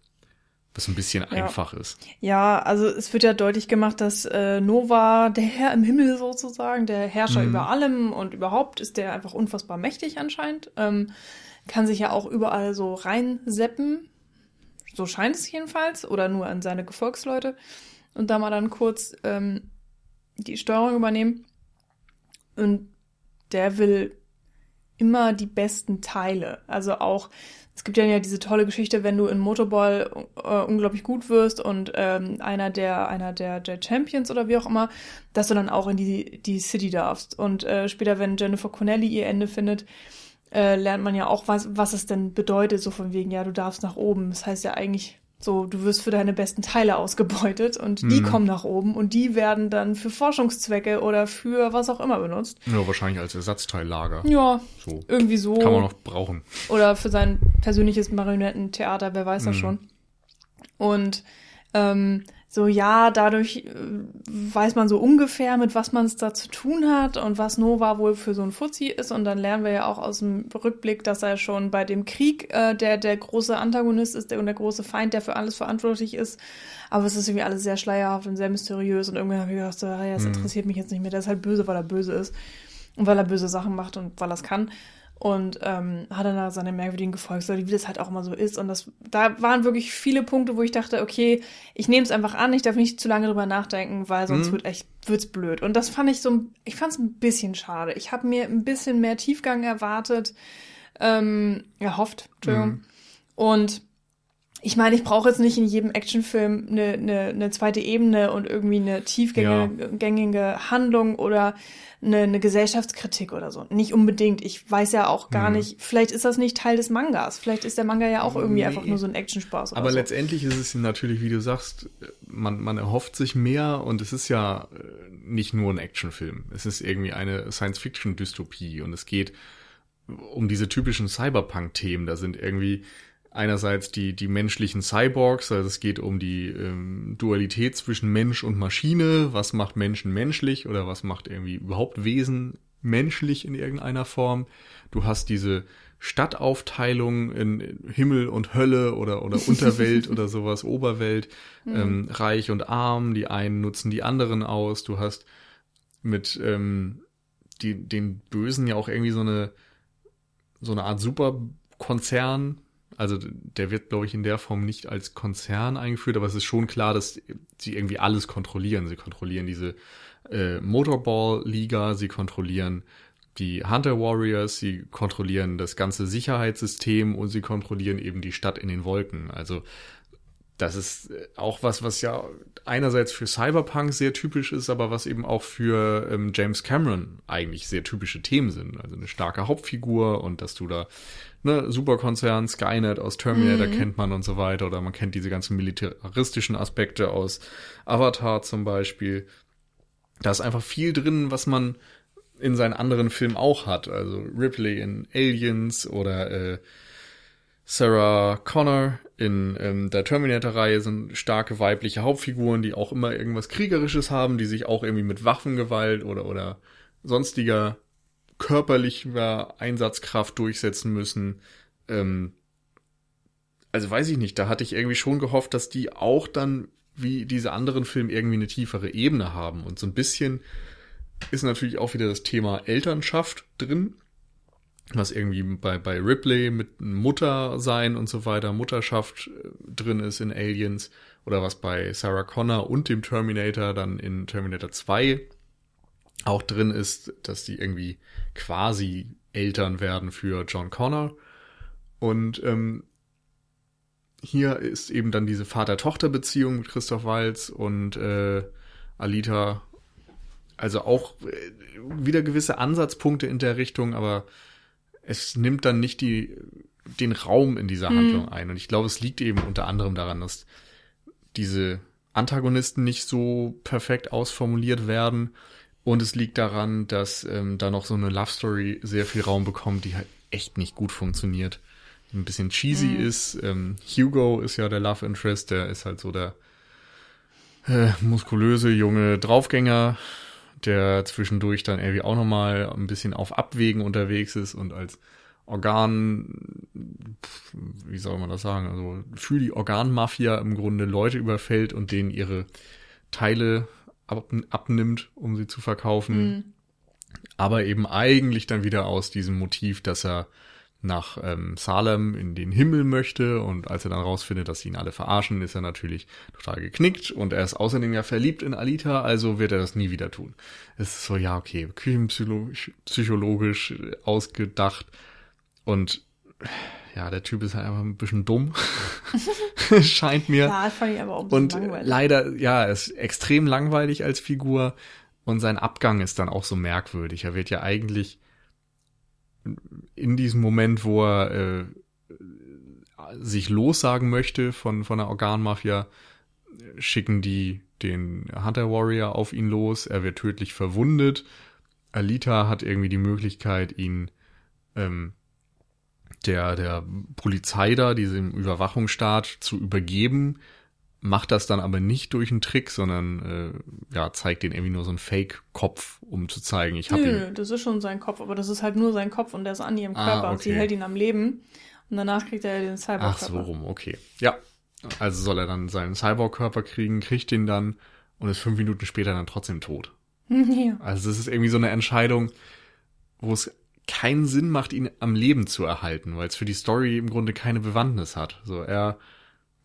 Was ein bisschen ja. einfach ist. Ja, also es wird ja deutlich gemacht, dass äh, Nova, der Herr im Himmel sozusagen, der Herrscher mhm. über allem und überhaupt ist der einfach unfassbar mächtig anscheinend. Ähm, kann sich ja auch überall so reinseppen. So scheint es jedenfalls. Oder nur an seine Gefolgsleute. Und da mal dann kurz ähm, die Steuerung übernehmen. Und der will immer die besten Teile. Also auch es gibt ja, diese tolle Geschichte, wenn du in Motorball äh, unglaublich gut wirst und ähm, einer der einer der, der Champions oder wie auch immer, dass du dann auch in die die City darfst. Und äh, später, wenn Jennifer Connelly ihr Ende findet, äh, lernt man ja auch, was was es denn bedeutet, so von wegen, ja, du darfst nach oben. Das heißt ja eigentlich so, du wirst für deine besten Teile ausgebeutet und die mhm. kommen nach oben und die werden dann für Forschungszwecke oder für was auch immer benutzt. Ja, wahrscheinlich als Ersatzteillager. Ja, so. irgendwie so. Kann man noch brauchen. Oder für sein persönliches Marionettentheater, wer weiß das mhm. schon. Und ähm, so, ja, dadurch äh, weiß man so ungefähr, mit was man es da zu tun hat und was Nova wohl für so ein Fuzzi ist. Und dann lernen wir ja auch aus dem Rückblick, dass er schon bei dem Krieg äh, der, der große Antagonist ist der, und der große Feind, der für alles verantwortlich ist. Aber es ist irgendwie alles sehr schleierhaft und sehr mysteriös. Und irgendwann habe ich gedacht, so, ja, das mhm. interessiert mich jetzt nicht mehr. Der ist halt böse, weil er böse ist. Und weil er böse Sachen macht und weil er es kann und ähm, hat dann da seine merkwürdigen Gefolgsleute, wie das halt auch immer so ist. Und das, da waren wirklich viele Punkte, wo ich dachte, okay, ich nehme es einfach an, ich darf nicht zu lange drüber nachdenken, weil sonst mhm. wird echt wird's blöd. Und das fand ich so, ich fand es ein bisschen schade. Ich habe mir ein bisschen mehr Tiefgang erwartet, ähm, erhofft, Entschuldigung. Mhm. Und ich meine, ich brauche jetzt nicht in jedem Actionfilm eine, eine, eine zweite Ebene und irgendwie eine tiefgängige ja. Handlung oder eine, eine Gesellschaftskritik oder so. Nicht unbedingt. Ich weiß ja auch gar mhm. nicht, vielleicht ist das nicht Teil des Mangas. Vielleicht ist der Manga ja auch irgendwie nee. einfach nur so ein Actionspaß. Aber so. letztendlich ist es natürlich, wie du sagst, man, man erhofft sich mehr und es ist ja äh, nicht nur ein Actionfilm. Es ist irgendwie eine Science-Fiction-Dystopie und es geht um diese typischen Cyberpunk-Themen. Da sind irgendwie einerseits die, die menschlichen Cyborgs, also es geht um die ähm, Dualität zwischen Mensch und Maschine, was macht Menschen menschlich oder was macht irgendwie überhaupt Wesen menschlich in irgendeiner Form. Du hast diese Stadtaufteilung in Himmel und Hölle oder, oder Unterwelt oder sowas, Oberwelt, mhm. ähm, reich und arm, die einen nutzen die anderen aus. Du hast mit ähm, die, den Bösen ja auch irgendwie so eine, so eine Art Superkonzern, also der wird, glaube ich, in der Form nicht als Konzern eingeführt, aber es ist schon klar, dass sie irgendwie alles kontrollieren. Sie kontrollieren diese äh, Motorball-Liga, sie kontrollieren die Hunter Warriors, sie kontrollieren das ganze Sicherheitssystem und sie kontrollieren eben die Stadt in den Wolken. Also das ist äh, auch was, was ja einerseits für Cyberpunk sehr typisch ist, aber was eben auch für ähm, James Cameron eigentlich sehr typische Themen sind. Also eine starke Hauptfigur und dass du da ne, Superkonzern, Skynet aus Terminator mhm. kennt man und so weiter, oder man kennt diese ganzen militaristischen Aspekte aus Avatar zum Beispiel. Da ist einfach viel drin, was man in seinen anderen Filmen auch hat. Also Ripley in Aliens oder äh, Sarah Connor in ähm, der Terminator-Reihe sind starke weibliche Hauptfiguren, die auch immer irgendwas Kriegerisches haben, die sich auch irgendwie mit Waffengewalt oder, oder sonstiger körperlicher Einsatzkraft durchsetzen müssen. Ähm, also weiß ich nicht, da hatte ich irgendwie schon gehofft, dass die auch dann wie diese anderen Filme irgendwie eine tiefere Ebene haben. Und so ein bisschen ist natürlich auch wieder das Thema Elternschaft drin was irgendwie bei, bei Ripley mit Mutter sein und so weiter, Mutterschaft äh, drin ist in Aliens oder was bei Sarah Connor und dem Terminator dann in Terminator 2 auch drin ist, dass die irgendwie quasi Eltern werden für John Connor. Und ähm, hier ist eben dann diese Vater-Tochter-Beziehung mit Christoph Walz und äh, Alita. Also auch äh, wieder gewisse Ansatzpunkte in der Richtung, aber es nimmt dann nicht die, den Raum in dieser Handlung mhm. ein. Und ich glaube, es liegt eben unter anderem daran, dass diese Antagonisten nicht so perfekt ausformuliert werden. Und es liegt daran, dass ähm, da noch so eine Love Story sehr viel Raum bekommt, die halt echt nicht gut funktioniert. Ein bisschen cheesy mhm. ist. Ähm, Hugo ist ja der Love Interest, der ist halt so der äh, muskulöse junge Draufgänger, der zwischendurch dann irgendwie auch nochmal ein bisschen auf Abwägen unterwegs ist und als Organ, wie soll man das sagen, also für die Organmafia im Grunde Leute überfällt und denen ihre Teile ab, abnimmt, um sie zu verkaufen. Mhm. Aber eben eigentlich dann wieder aus diesem Motiv, dass er nach ähm, Salem in den Himmel möchte und als er dann rausfindet, dass sie ihn alle verarschen, ist er natürlich total geknickt und er ist außerdem ja verliebt in Alita, also wird er das nie wieder tun. Es ist so, ja, okay, küchenpsychologisch ausgedacht und ja, der Typ ist halt einfach ein bisschen dumm. Scheint mir. Ja, fand ich aber auch Und langweilig. leider, ja, er ist extrem langweilig als Figur. Und sein Abgang ist dann auch so merkwürdig. Er wird ja eigentlich in diesem Moment, wo er äh, sich lossagen möchte von, von der Organmafia, schicken die den Hunter Warrior auf ihn los. Er wird tödlich verwundet. Alita hat irgendwie die Möglichkeit, ihn ähm, der, der Polizei da, diesem Überwachungsstaat, zu übergeben macht das dann aber nicht durch einen Trick, sondern äh, ja, zeigt den irgendwie nur so einen Fake-Kopf, um zu zeigen, ich habe ihn. Nö, das ist schon sein Kopf, aber das ist halt nur sein Kopf und der ist an ihrem ah, Körper okay. und sie hält ihn am Leben und danach kriegt er den Cyborg-Körper. Ach so rum, okay. Ja, also soll er dann seinen Cyborg-Körper kriegen, kriegt ihn dann und ist fünf Minuten später dann trotzdem tot. ja. Also das ist irgendwie so eine Entscheidung, wo es keinen Sinn macht, ihn am Leben zu erhalten, weil es für die Story im Grunde keine Bewandtnis hat. So, er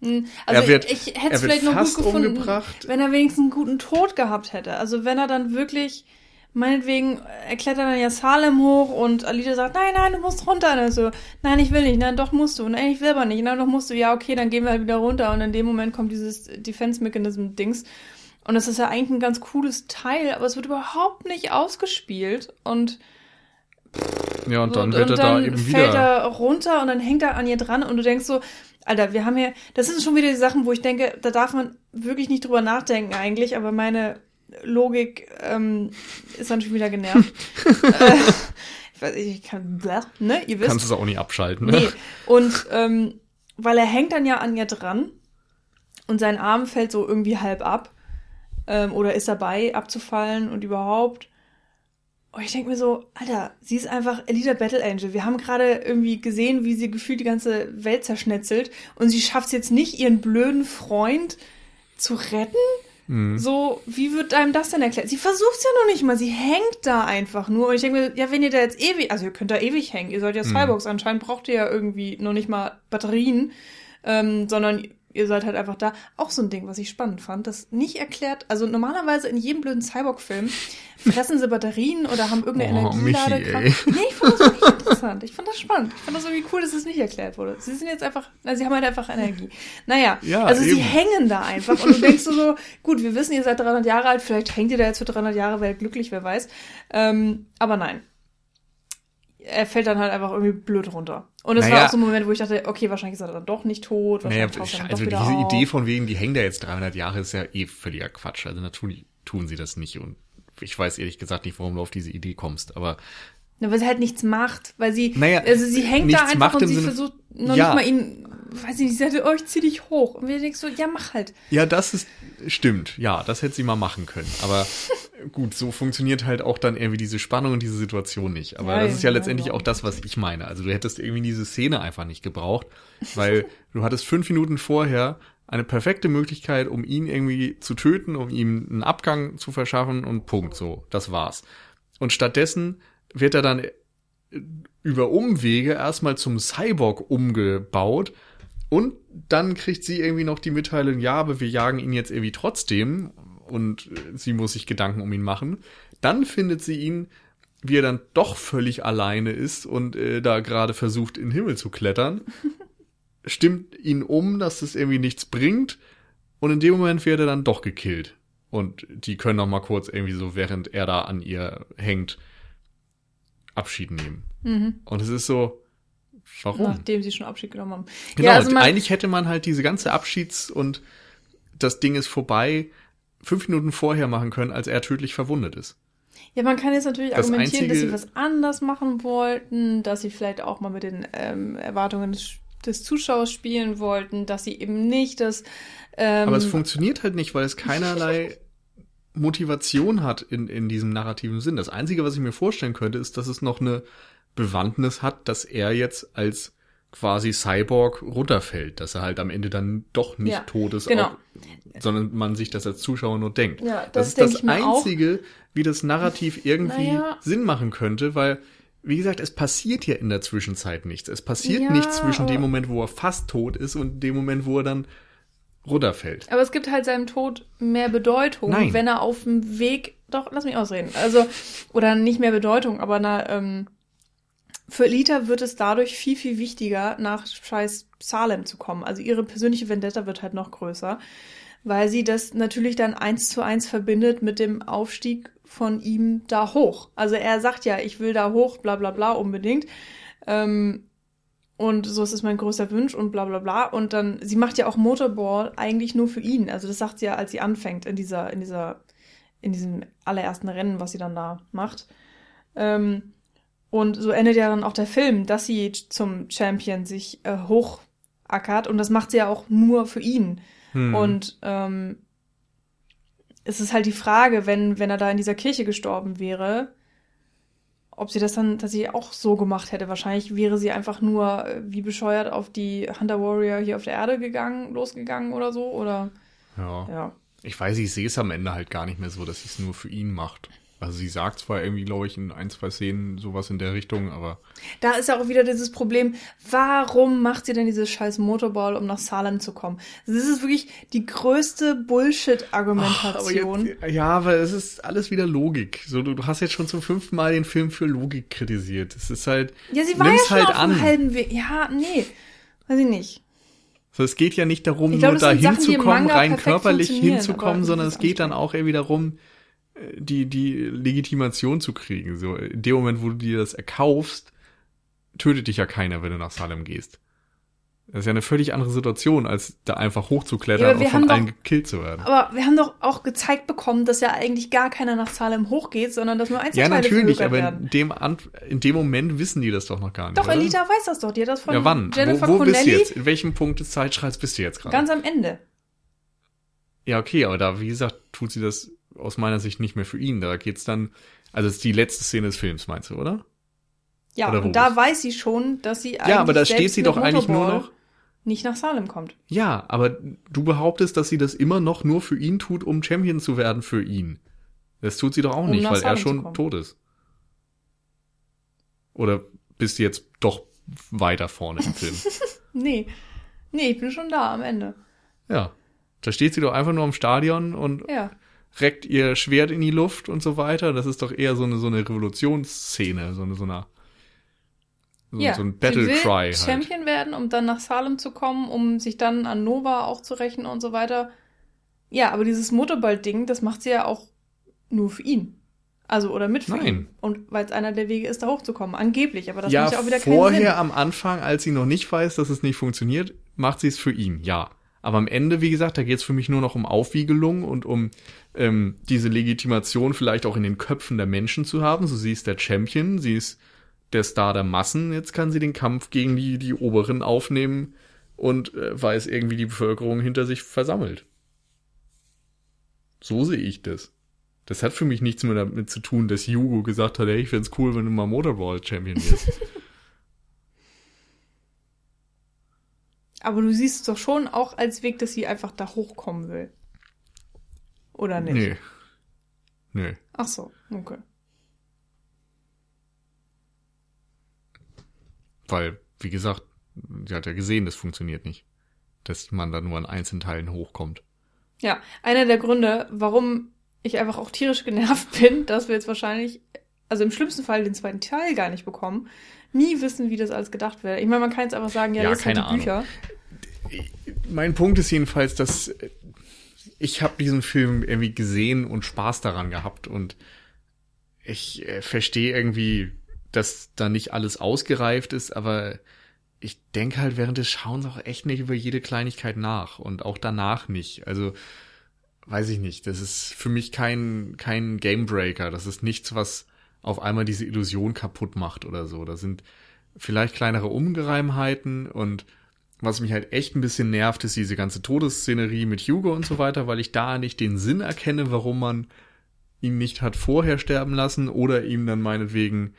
also er wird, ich, ich hätte es vielleicht noch gut gefunden, umgebracht. wenn er wenigstens einen guten Tod gehabt hätte. Also wenn er dann wirklich, meinetwegen, er klettert dann ja Salem hoch und Alita sagt, nein, nein, du musst runter. Und er so, nein, ich will nicht, nein, doch musst du. Nein, ich will aber nicht, nein, doch musst du. Ja, okay, dann gehen wir halt wieder runter. Und in dem Moment kommt dieses Defense-Mechanism-Dings. Und das ist ja eigentlich ein ganz cooles Teil, aber es wird überhaupt nicht ausgespielt. Und ja, und dann wird und er dann da eben wieder. fällt er runter und dann hängt er an ihr dran und du denkst so, Alter, wir haben ja, das sind schon wieder die Sachen, wo ich denke, da darf man wirklich nicht drüber nachdenken eigentlich, aber meine Logik ähm, ist dann schon wieder genervt. äh, ich weiß nicht, ich kann, ne, ihr wisst. Kannst es auch nicht abschalten, ne? Nee. Und ähm, weil er hängt dann ja an ihr dran und sein Arm fällt so irgendwie halb ab ähm, oder ist dabei abzufallen und überhaupt. Und ich denke mir so, Alter, sie ist einfach Elita Battle Angel. Wir haben gerade irgendwie gesehen, wie sie gefühlt die ganze Welt zerschnetzelt und sie schafft es jetzt nicht, ihren blöden Freund zu retten. Mhm. So, wie wird einem das denn erklärt? Sie versucht es ja noch nicht mal, sie hängt da einfach nur. Und ich denke mir, ja, wenn ihr da jetzt ewig, also ihr könnt da ewig hängen, ihr sollt ja. Cyborgs, mhm. anscheinend braucht ihr ja irgendwie noch nicht mal Batterien, ähm, sondern ihr seid halt einfach da. Auch so ein Ding, was ich spannend fand, das nicht erklärt. Also normalerweise in jedem blöden Cyborg-Film fressen sie Batterien oder haben irgendeine oh, Energieladekraft. Nee, ich fand das wirklich interessant. Ich fand das spannend. Ich fand das irgendwie cool, dass es nicht erklärt wurde. Sie sind jetzt einfach, na, sie haben halt einfach Energie. Naja, ja, also eben. sie hängen da einfach und du denkst so, so, gut, wir wissen, ihr seid 300 Jahre alt, vielleicht hängt ihr da jetzt für 300 Jahre, wäre glücklich, wer weiß. Ähm, aber nein er fällt dann halt einfach irgendwie blöd runter. Und es naja, war auch so ein Moment, wo ich dachte, okay, wahrscheinlich ist er dann doch nicht tot. Naja, also diese. Idee von wegen, die hängen da jetzt 300 Jahre, ist ja eh völliger Quatsch. Also natürlich tun sie das nicht und ich weiß ehrlich gesagt nicht, warum du auf diese Idee kommst, aber na, weil sie halt nichts macht, weil sie, naja, also sie hängt da einfach und sie Sinne, versucht noch ja. nicht mal ihn, weiß ich nicht, sie sagte, oh, ich zieh dich hoch. Und wir denken so, ja, mach halt. Ja, das ist, stimmt, ja, das hätte sie mal machen können. Aber gut, so funktioniert halt auch dann irgendwie diese Spannung und diese Situation nicht. Aber ja, das ist ja, letztendlich ja. auch das, was ich meine. Also du hättest irgendwie diese Szene einfach nicht gebraucht, weil du hattest fünf Minuten vorher eine perfekte Möglichkeit, um ihn irgendwie zu töten, um ihm einen Abgang zu verschaffen und Punkt, so, das war's. Und stattdessen wird er dann über Umwege erstmal zum Cyborg umgebaut und dann kriegt sie irgendwie noch die Mitteilung, ja, aber wir jagen ihn jetzt irgendwie trotzdem und sie muss sich Gedanken um ihn machen. Dann findet sie ihn, wie er dann doch völlig alleine ist und äh, da gerade versucht, in den Himmel zu klettern. Stimmt ihn um, dass das irgendwie nichts bringt. Und in dem Moment wird er dann doch gekillt. Und die können noch mal kurz irgendwie so, während er da an ihr hängt, Abschied nehmen. Mhm. Und es ist so, warum? Nachdem sie schon Abschied genommen haben. Genau, ja, also eigentlich hätte man halt diese ganze Abschieds- und das Ding ist vorbei fünf Minuten vorher machen können, als er tödlich verwundet ist. ja, man kann jetzt natürlich Das argumentieren, dass sie einzige- was anders machen wollten, dass sie vielleicht auch mal mit den ähm, Erwartungen des, des Zuschauers spielen wollten, dass sie eben nicht das. Ähm, Aber es funktioniert halt nicht, weil es keinerlei Motivation hat in, in diesem narrativen Sinn. Das Einzige, was ich mir vorstellen könnte, ist, dass es noch eine Bewandtnis hat, dass er jetzt als quasi Cyborg runterfällt, dass er halt am Ende dann doch nicht Ja, tot ist, genau. auch, sondern man sich das als Zuschauer nur denkt. Ja, das das ist das mir auch. Einzige, wie das Narrativ irgendwie Naja. Sinn machen könnte, weil wie gesagt, es passiert ja in der Zwischenzeit nichts. Es passiert Ja, nichts zwischen dem Moment, wo er fast tot ist und dem Moment, wo er dann runterfällt. Aber es gibt halt seinem Tod mehr Bedeutung, Nein. wenn er auf dem Weg. Doch, lass mich ausreden. Also, oder nicht mehr Bedeutung, aber na, ähm, für Lita wird es dadurch viel, viel wichtiger, nach scheiß Salem zu kommen. Also ihre persönliche Vendetta wird halt noch größer, weil sie das natürlich dann eins zu eins verbindet mit dem Aufstieg von ihm da hoch. Also er sagt ja, ich will da hoch, bla bla bla unbedingt. Ähm, und so ist es mein größter Wunsch und bla bla bla. Und dann, sie macht ja auch Motorball eigentlich nur für ihn. Also das sagt sie ja, als sie anfängt in dieser, in dieser, in diesem allerersten Rennen, was sie dann da macht. Ähm, und so endet ja dann auch der Film, dass sie zum Champion sich äh, hochackert. Und das macht sie ja auch nur für ihn. Hm. Und ähm, es ist halt die Frage, wenn, wenn er da in dieser Kirche gestorben wäre, ob sie das dann tatsächlich auch so gemacht hätte. Wahrscheinlich wäre sie einfach nur äh, wie bescheuert auf die Hunter Warrior hier auf der Erde gegangen, losgegangen oder so. Oder ja. ja. Ich weiß, ich sehe es am Ende halt gar nicht mehr so, dass sie es nur für ihn macht. Also sie sagt zwar irgendwie, glaube ich, in ein, zwei Szenen sowas in der Richtung, aber Da ist ja auch wieder dieses Problem, warum macht sie denn dieses scheiß Motorball, um nach Salem zu kommen? Das ist wirklich die größte Bullshit-Argumentation. ja, aber es ist alles wieder Logik. So, du, du hast jetzt schon zum fünften Mal den Film für Logik kritisiert. Es ist halt, Ja, sie war ja schon halt auf an. halben Weg. Ja, nee, weiß ich nicht. So, es geht ja nicht darum, glaub, nur da hinzukommen, rein körperlich hinzukommen, sondern es geht dann auch irgendwie darum, die, die Legitimation zu kriegen. So, in dem Moment, wo du dir das erkaufst, tötet dich ja keiner, wenn du nach Salem gehst. Das ist ja eine völlig andere Situation, als da einfach Ja, hochzuklettern aber und von allen doch- gekillt zu werden. Aber wir haben doch auch gezeigt bekommen, dass ja eigentlich gar keiner nach Salem hochgeht, sondern dass nur Ja, Einzelteile natürlich, verhökert aber in dem, in dem Moment wissen die das doch noch gar nicht. Doch, oder? Elita weiß das doch. Die hat das von Ja, wann? Jennifer wo wo bist du jetzt? In welchem Punkt des Zeitschreits bist du jetzt gerade? ganz am Ende. Ja, okay, aber da, wie gesagt, tut sie das aus meiner Sicht nicht mehr für ihn. Da geht's dann, also es ist die letzte Szene des Films, meinst du, oder? Ja, Oder und da weiß sie schon, dass sie Ja, aber da steht sie doch eigentlich nur noch. nicht nach Salem kommt. Ja, aber du behauptest, dass sie das immer noch nur für ihn tut, um Champion zu werden für ihn. Das tut sie doch auch Um nicht, weil er Salem zu schon tot ist. Oder bist du jetzt doch weiter vorne im Film? Nee. Nee, ich bin schon da am Ende. ja. Da steht sie doch einfach nur am Stadion und Ja. Reckt ihr Schwert in die Luft und so weiter. Das ist doch eher so eine, so eine Revolutionsszene, so eine, so eine, so, ja. so ein Battle Cry halt. Champion werden, um dann nach Salem zu kommen, um sich dann an Nova auch zu rächen und so weiter. Ja, aber dieses Motorball-Ding, das macht sie ja auch nur für ihn. Also, oder mit für Nein. ihn. Und weil es einer der Wege ist, da hochzukommen. Angeblich, aber das ja, macht ja auch wieder keinen vorher Sinn. am Anfang, als sie noch nicht weiß, dass es nicht funktioniert, macht sie es für ihn, ja. Aber am Ende, wie gesagt, da geht es für mich nur noch um Aufwiegelung und um ähm, diese Legitimation vielleicht auch in den Köpfen der Menschen zu haben. So, sie ist der Champion, sie ist der Star der Massen. Jetzt kann sie den Kampf gegen die, die Oberen aufnehmen und äh, weiß irgendwie die Bevölkerung hinter sich versammelt. So sehe ich das. Das hat für mich nichts mehr damit zu tun, dass Hugo gesagt hat, hey, ich find's cool, wenn du mal Motorball-Champion wirst. Aber du siehst es doch schon auch als Weg, dass sie einfach da hochkommen will. Oder nicht? nee. Nee. Ach so, okay. Weil, wie gesagt, sie hat ja gesehen, das funktioniert nicht. Dass man da nur an einzelnen Teilen hochkommt. Ja, einer der Gründe, warum ich einfach auch tierisch genervt bin, dass wir jetzt wahrscheinlich, also im schlimmsten Fall den zweiten Teil gar nicht bekommen, nie wissen, wie das alles gedacht wäre. Ich meine, man kann jetzt einfach sagen, ja, Ja, das sind die keine Bücher. Mein Punkt ist jedenfalls, dass ich habe diesen Film irgendwie gesehen und Spaß daran gehabt und ich äh, verstehe irgendwie, dass da nicht alles ausgereift ist, aber ich denke halt während des Schauens auch echt nicht über jede Kleinigkeit nach und auch danach nicht. Also weiß ich nicht, das ist für mich kein kein Gamebreaker, das ist nichts, was auf einmal diese Illusion kaputt macht oder so. Da sind vielleicht kleinere Ungereimheiten und was mich halt echt ein bisschen nervt, ist diese ganze Todesszenerie mit Hugo und so weiter, weil ich da nicht den Sinn erkenne, warum man ihn nicht hat vorher sterben lassen oder ihm dann meinetwegen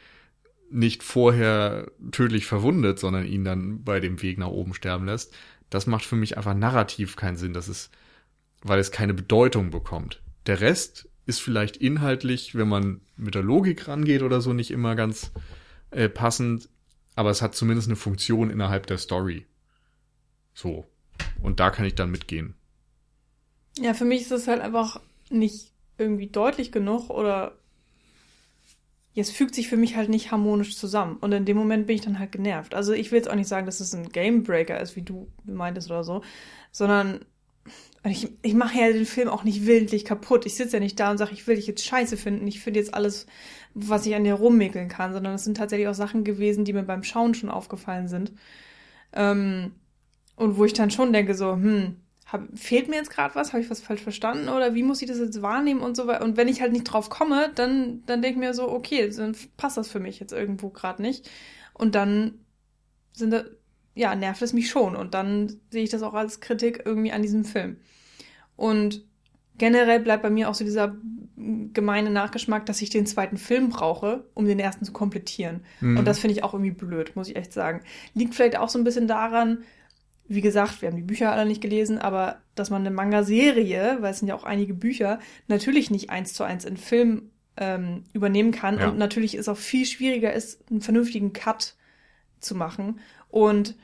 nicht vorher tödlich verwundet, sondern ihn dann bei dem Weg nach oben sterben lässt. Das macht für mich einfach narrativ keinen Sinn. Das ist, weil es keine Bedeutung bekommt. Der Rest ist vielleicht inhaltlich, wenn man mit der Logik rangeht oder so, nicht immer ganz äh, passend, aber es hat zumindest eine Funktion innerhalb der Story. So. Und da kann ich dann mitgehen. Ja, für mich ist es halt einfach nicht irgendwie deutlich genug oder jetzt fügt sich für mich halt nicht harmonisch zusammen. Und in dem Moment bin ich dann halt genervt. Also ich will jetzt auch nicht sagen, dass es ein Gamebreaker ist, wie du meintest oder so, sondern ich, ich mache ja den Film auch nicht willentlich kaputt. Ich sitze ja nicht da und sage, ich will dich jetzt scheiße finden. Ich finde jetzt alles, was ich an dir rummäkeln kann, sondern es sind tatsächlich auch Sachen gewesen, die mir beim Schauen schon aufgefallen sind. Ähm, und wo ich dann schon denke, so, hm, hab, fehlt mir jetzt gerade was? Habe ich was falsch verstanden? Oder wie muss ich das jetzt wahrnehmen und so weiter? Und wenn ich halt nicht drauf komme, dann, dann denke ich mir so, okay, dann passt das für mich jetzt irgendwo gerade nicht. Und dann sind da, ja, nervt es mich schon. Und dann sehe ich das auch als Kritik irgendwie an diesem Film. Und generell bleibt bei mir auch so dieser gemeine Nachgeschmack, dass ich den zweiten Film brauche, um den ersten zu komplettieren. Mhm. Und das finde ich auch irgendwie blöd, muss ich echt sagen. Liegt vielleicht auch so ein bisschen daran, wie gesagt, wir haben die Bücher alle nicht gelesen, aber dass man eine Manga-Serie, weil es sind ja auch einige Bücher, natürlich nicht eins zu eins in Film ähm, übernehmen kann Ja. und natürlich ist auch viel schwieriger ist, einen vernünftigen Cut zu machen. Und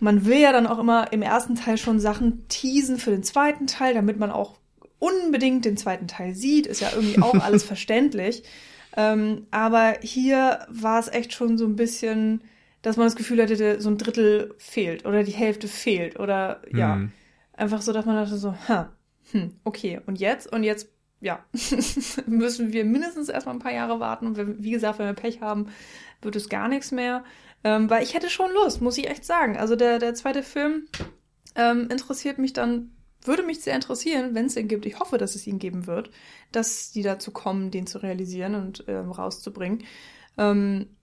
man will ja dann auch immer im ersten Teil schon Sachen teasen für den zweiten Teil, damit man auch unbedingt den zweiten Teil sieht. Ist ja irgendwie auch alles verständlich. Ähm, aber hier war es echt schon so ein bisschen, dass man das Gefühl hatte, so ein Drittel fehlt oder die Hälfte fehlt oder ja, Mhm. einfach so, dass man dachte so, ha, hm, okay, und jetzt? Und jetzt, ja, müssen wir mindestens erstmal ein paar Jahre warten und wenn, wie gesagt, wenn wir Pech haben, wird es gar nichts mehr. Ähm, weil ich hätte schon Lust, muss ich echt sagen. Also der, der zweite Film ähm, interessiert mich dann, würde mich sehr interessieren, wenn es den gibt. Ich hoffe, dass es ihn geben wird, dass die dazu kommen, den zu realisieren und ähm, rauszubringen. Ähm,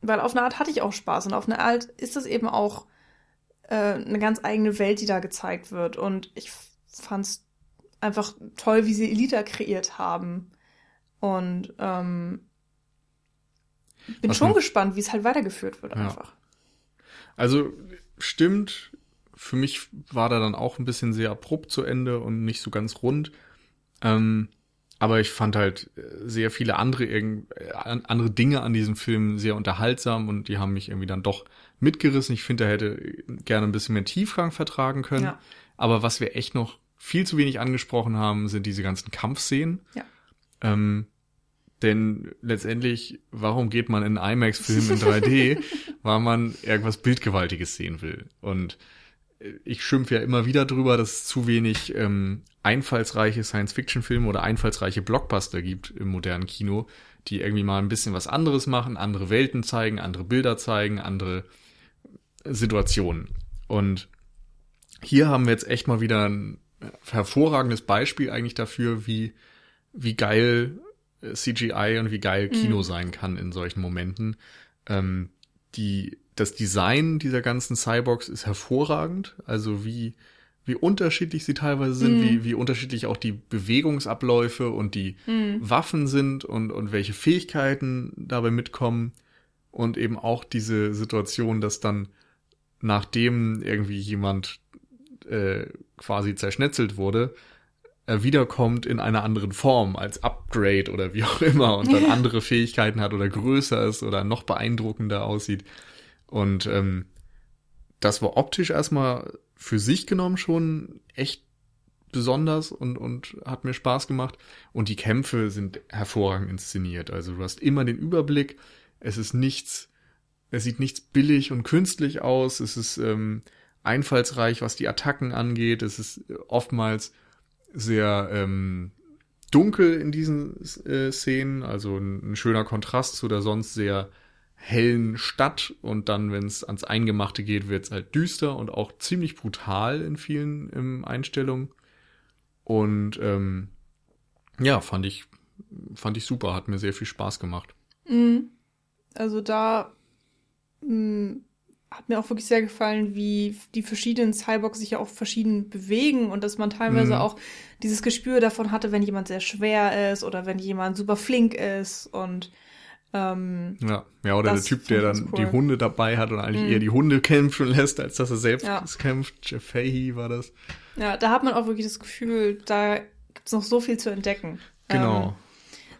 weil auf eine Art hatte ich auch Spaß und auf eine Art ist das eben auch äh, eine ganz eigene Welt, die da gezeigt wird. Und ich fand's einfach toll, wie sie Elita kreiert haben. Und ähm, bin Was schon mir- gespannt, wie es halt weitergeführt wird Ja. einfach. Also stimmt, für mich war da dann auch ein bisschen sehr abrupt zu Ende und nicht so ganz rund. Ähm, aber ich fand halt äh, sehr viele andere, äh, an- andere Dinge an diesem Film sehr unterhaltsam und die haben mich irgendwie dann doch mitgerissen. Ich finde, er hätte gerne ein bisschen mehr Tiefgang vertragen können. Ja. Aber was wir echt noch viel zu wenig angesprochen haben, sind diese ganzen Kampfszenen. Ja. Ähm, denn letztendlich, warum geht man in IMAX-Film in 3D? weil man irgendwas Bildgewaltiges sehen will. Und äh, ich schimpfe ja immer wieder drüber, dass es zu wenig ähm, einfallsreiche Science-Fiction-Filme oder einfallsreiche Blockbuster gibt im modernen Kino, die irgendwie mal ein bisschen was anderes machen, andere Welten zeigen, andere Bilder zeigen, andere Situationen. Und hier haben wir jetzt echt mal wieder ein hervorragendes Beispiel eigentlich dafür, wie, wie geil CGI und wie geil Kino Mhm. sein kann in solchen Momenten. Ähm, die, das Design dieser ganzen Cyborgs ist hervorragend. Also wie, wie unterschiedlich sie teilweise sind, Mhm. wie, wie unterschiedlich auch die Bewegungsabläufe und die Mhm. Waffen sind und, und welche Fähigkeiten dabei mitkommen. Und eben auch diese Situation, dass dann, nachdem irgendwie jemand äh, quasi zerschnetzelt wurde, wiederkommt in einer anderen Form als Upgrade oder wie auch immer und dann andere Fähigkeiten hat oder größer ist oder noch beeindruckender aussieht. Und ähm, das war optisch erstmal für sich genommen schon echt besonders und, und hat mir Spaß gemacht. Und die Kämpfe sind hervorragend inszeniert. Also du hast immer den Überblick. Es ist nichts, es sieht nichts billig und künstlich aus. Es ist ähm, einfallsreich, was die Attacken angeht. Es ist oftmals sehr ähm, dunkel in diesen äh, Szenen, also ein, ein, schöner Kontrast zu der sonst sehr hellen Stadt und dann, wenn es ans Eingemachte geht, wird es halt düster und auch ziemlich brutal in vielen ähm, Einstellungen. Und ähm, ja, fand ich, fand ich super, hat mir sehr viel Spaß gemacht. Mhm. Also da mh, mm, hat mir auch wirklich sehr gefallen, wie die verschiedenen Cyborgs sich ja auch verschieden bewegen und dass man teilweise mhm. auch dieses Gespür davon hatte, wenn jemand sehr schwer ist oder wenn jemand super flink ist und ähm, ja, ja, oder der Typ, der dann cool. die Hunde dabei hat und eigentlich mhm. eher die Hunde kämpfen lässt, als dass er selbst ja. kämpft. Jeff Fahey war das. Ja, da hat man auch wirklich das Gefühl, da gibt's noch so viel zu entdecken. Genau. Ähm,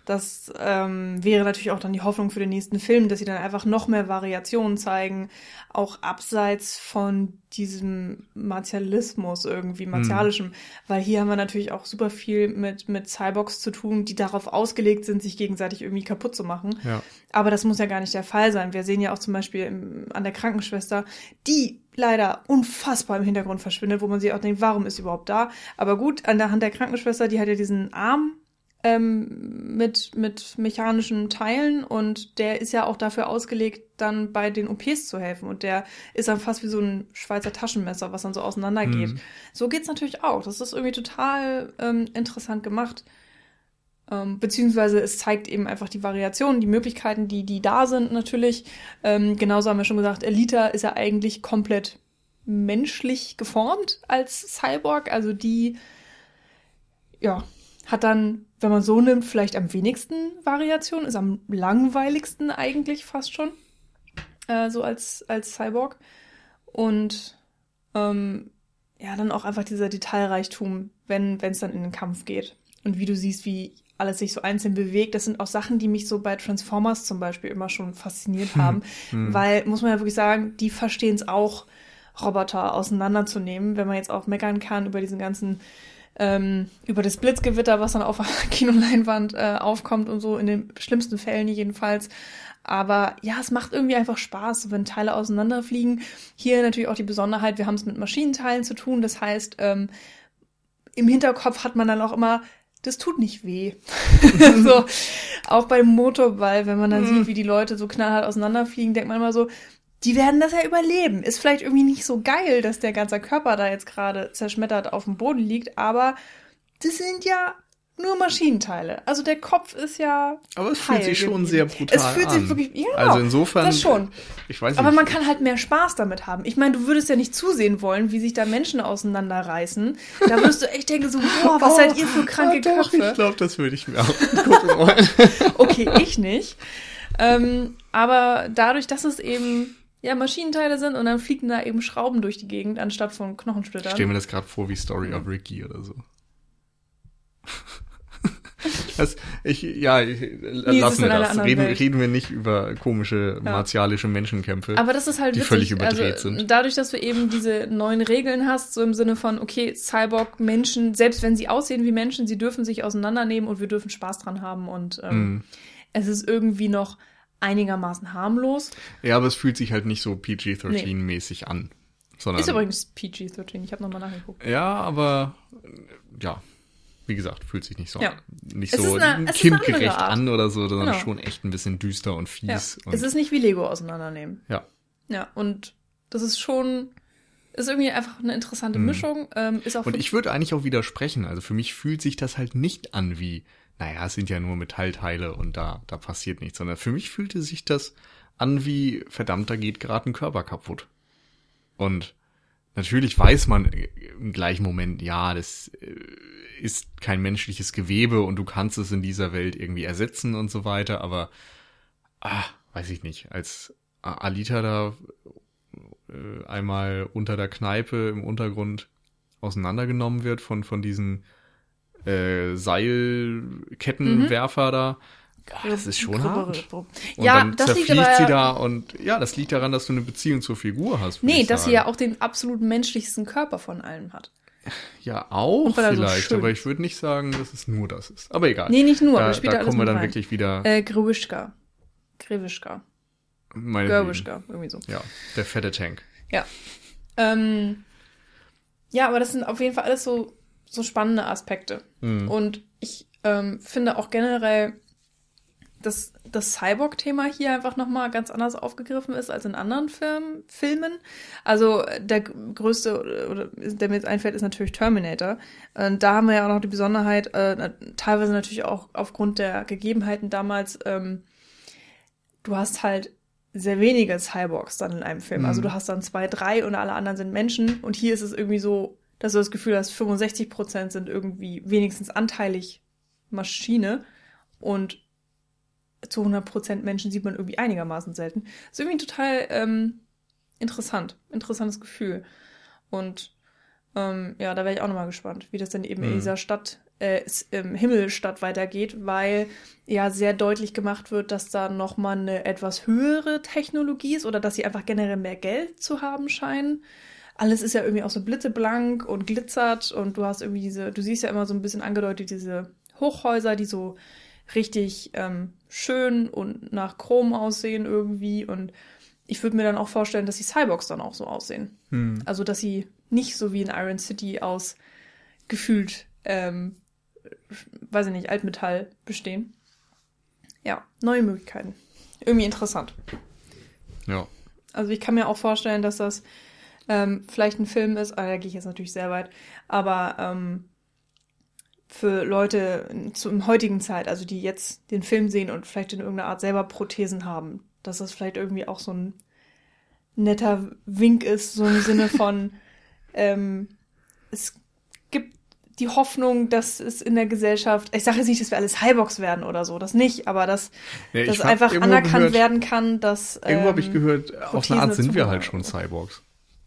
das ähm, wäre natürlich auch dann die Hoffnung für den nächsten Film, dass sie dann einfach noch mehr Variationen zeigen, auch abseits von diesem Martialismus irgendwie, martialischem, mhm. weil hier haben wir natürlich auch super viel mit, mit Cyborgs zu tun, die darauf ausgelegt sind, sich gegenseitig irgendwie kaputt zu machen. Ja. Aber das muss ja gar nicht der Fall sein. Wir sehen ja auch zum Beispiel im, an der Krankenschwester, die leider unfassbar im Hintergrund verschwindet, wo man sich auch denkt, warum ist sie überhaupt da? Aber gut, an der Hand der Krankenschwester, die hat ja diesen Arm ähm, mit, mit mechanischen Teilen und der ist ja auch dafür ausgelegt, dann bei den OPs zu helfen. Und der ist dann fast wie so ein Schweizer Taschenmesser, was dann so auseinandergeht. Mhm. So geht's natürlich auch. Das ist irgendwie total ähm, interessant gemacht. Ähm, beziehungsweise es zeigt eben einfach die Variationen, die Möglichkeiten, die, die da sind natürlich. Ähm, genauso haben wir schon gesagt, Elita ist ja eigentlich komplett menschlich geformt als Cyborg. Also die, ja, hat dann, wenn man so nimmt, vielleicht am wenigsten Variation, ist am langweiligsten eigentlich fast schon, äh, so als, als Cyborg. Und ähm, ja, dann auch einfach dieser Detailreichtum, wenn es dann in den Kampf geht. Und wie du siehst, wie alles sich so einzeln bewegt, das sind auch Sachen, die mich so bei Transformers zum Beispiel immer schon fasziniert haben. Hm. Weil, muss man ja wirklich sagen, die verstehen es auch, Roboter auseinanderzunehmen, wenn man jetzt auch meckern kann über diesen ganzen ähm, über das Blitzgewitter, was dann auf der Kinoleinwand äh, aufkommt und so, in den schlimmsten Fällen jedenfalls. Aber ja, es macht irgendwie einfach Spaß, wenn Teile auseinanderfliegen. Hier natürlich auch die Besonderheit, wir haben es mit Maschinenteilen zu tun. Das heißt, ähm, im Hinterkopf hat man dann auch immer, das tut nicht weh. so, auch beim Motorball, wenn man dann sieht, wie die Leute so knallhart auseinanderfliegen, denkt man immer so, die werden das ja überleben. Ist vielleicht irgendwie nicht so geil, dass der ganze Körper da jetzt gerade zerschmettert auf dem Boden liegt, aber das sind ja nur Maschinenteile. Also der Kopf ist ja. Aber es fühlt sich schon sehr brutal an. Es fühlt an. sich wirklich, ja, also insofern. Das schon. Ich weiß nicht. Aber man kann halt mehr Spaß damit haben. Ich meine, du würdest ja nicht zusehen wollen, wie sich da Menschen auseinanderreißen. Da würdest du echt denken so, boah, was oh, seid ihr für kranke oh, Köpfe? Ich glaube, das würde ich mir auch gucken wollen. okay, ich nicht. Ähm, aber dadurch, dass es eben ja, Maschinenteile sind und dann fliegen da eben Schrauben durch die Gegend anstatt von Knochensplittern. Ich stelle mir das gerade vor wie Story of Ricky oder so. das, ich, ja, ich, nee, lassen wir das. Reden, reden wir nicht über komische ja. martialische Menschenkämpfe, Aber das ist halt die witzig. völlig überdreht also, sind. Dadurch, dass du eben diese neuen Regeln hast, so im Sinne von, okay, Cyborg, Menschen, selbst wenn sie aussehen wie Menschen, sie dürfen sich auseinandernehmen und wir dürfen Spaß dran haben und ähm, mm. es ist irgendwie noch einigermaßen harmlos. Ja, aber es fühlt sich halt nicht so PG-13-mäßig nee. an. Sondern, ist übrigens PG-13, ich habe nochmal nachgeguckt. Ja, aber ja, wie gesagt, fühlt sich nicht so ja. nicht so eine, kindgerecht an oder so, sondern genau. schon echt ein bisschen düster und fies. Ja. Und es ist nicht wie Lego auseinandernehmen. Ja. Ja, und das ist schon ist irgendwie einfach eine interessante mhm. Mischung. Ähm, ist auch und ich würde eigentlich auch widersprechen. Also für mich fühlt sich das halt nicht an wie naja, es sind ja nur Metallteile und da, da passiert nichts, sondern für mich fühlte sich das an wie, verdammt, da geht gerade ein Körper kaputt. Und natürlich weiß man im gleichen Moment, ja, das äh, ist kein menschliches Gewebe und du kannst es in dieser Welt irgendwie ersetzen und so weiter, aber, ah, weiß ich nicht, als Alita da äh, einmal unter der Kneipe im Untergrund auseinandergenommen wird von, von diesen äh, Seilkettenwerfer mhm. da Ah, das ist schon hart. Und ja, dann das liegt aber sie da und ja, das liegt daran, dass du eine Beziehung zur Figur hast. Nee, dass sie ja auch den absolut menschlichsten Körper von allem hat. Ja, auch so vielleicht, schön aber ich würde nicht sagen, dass es nur das ist. Aber egal. Nee, nicht nur, da, das spielt da alles kommen wir dann rein. wirklich wieder. Äh, Grewischka. Grewischka. meine Gerwischka, irgendwie so. Ja, der fette Tank. Ja. Ähm, ja, aber das sind auf jeden Fall alles so, so spannende Aspekte. Mhm. Und ich ähm, finde auch generell, dass das Cyborg-Thema hier einfach nochmal ganz anders aufgegriffen ist als in anderen Film, Filmen. Also der größte, oder der mir jetzt einfällt, ist natürlich Terminator. Und da haben wir ja auch noch die Besonderheit, äh, teilweise natürlich auch aufgrund der Gegebenheiten damals, ähm, du hast halt sehr wenige Cyborgs dann in einem Film. Also Mhm. du hast dann zwei, drei und alle anderen sind Menschen. Und hier ist es irgendwie so, dass du das Gefühl hast, 65 Prozent sind irgendwie wenigstens anteilig Maschine und zu 100 Prozent Menschen sieht man irgendwie einigermaßen selten. ist irgendwie total ähm, interessant, interessantes Gefühl. Und ähm, ja, da wäre ich auch nochmal gespannt, wie das denn eben in Mhm. dieser Stadt, äh, im Himmelstadt weitergeht, weil ja sehr deutlich gemacht wird, dass da nochmal eine etwas höhere Technologie ist oder dass sie einfach generell mehr Geld zu haben scheinen. Alles ist ja irgendwie auch so blitzeblank und glitzert und du hast irgendwie diese, du siehst ja immer so ein bisschen angedeutet diese Hochhäuser, die so richtig ähm, schön und nach Chrom aussehen irgendwie und ich würde mir dann auch vorstellen, dass die Cyborgs dann auch so aussehen. Hm. Also, dass sie nicht so wie in Iron City aus gefühlt, ähm, weiß ich nicht, Altmetall bestehen. Ja, neue Möglichkeiten. Irgendwie interessant. Ja. Also ich kann mir auch vorstellen, dass das ähm, vielleicht ein Film ist, ah, da gehe ich jetzt natürlich sehr weit, aber ähm, für Leute zur heutigen Zeit, also die jetzt den Film sehen und vielleicht in irgendeiner Art selber Prothesen haben, dass das vielleicht irgendwie auch so ein netter Wink ist, so im Sinne von, ähm, es gibt die Hoffnung, dass es in der Gesellschaft, ich sage jetzt nicht, dass wir alle Cyborgs werden oder so, das nicht, aber dass, Nee, dass einfach anerkannt gehört- werden kann, dass Irgendwo habe ich ähm, gehört, auf Prothesen eine Art sind wir halt schon Cyborgs.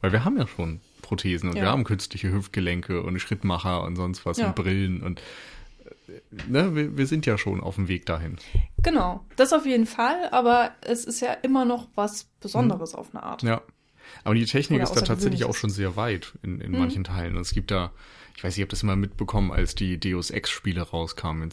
Weil wir haben ja schon Prothesen und Ja. wir haben künstliche Hüftgelenke und Schrittmacher und sonst was Ja. und Brillen und äh, ne, wir, wir sind ja schon auf dem Weg dahin. Genau, das auf jeden Fall, aber es ist ja immer noch was Besonderes auf eine Art. Ja. Aber die Technik Oder ist da tatsächlich auch schon sehr weit in, in Mhm. manchen Teilen. Und es gibt da, ich weiß nicht, ich habe das immer mitbekommen, als die Deus Ex-Spiele rauskamen,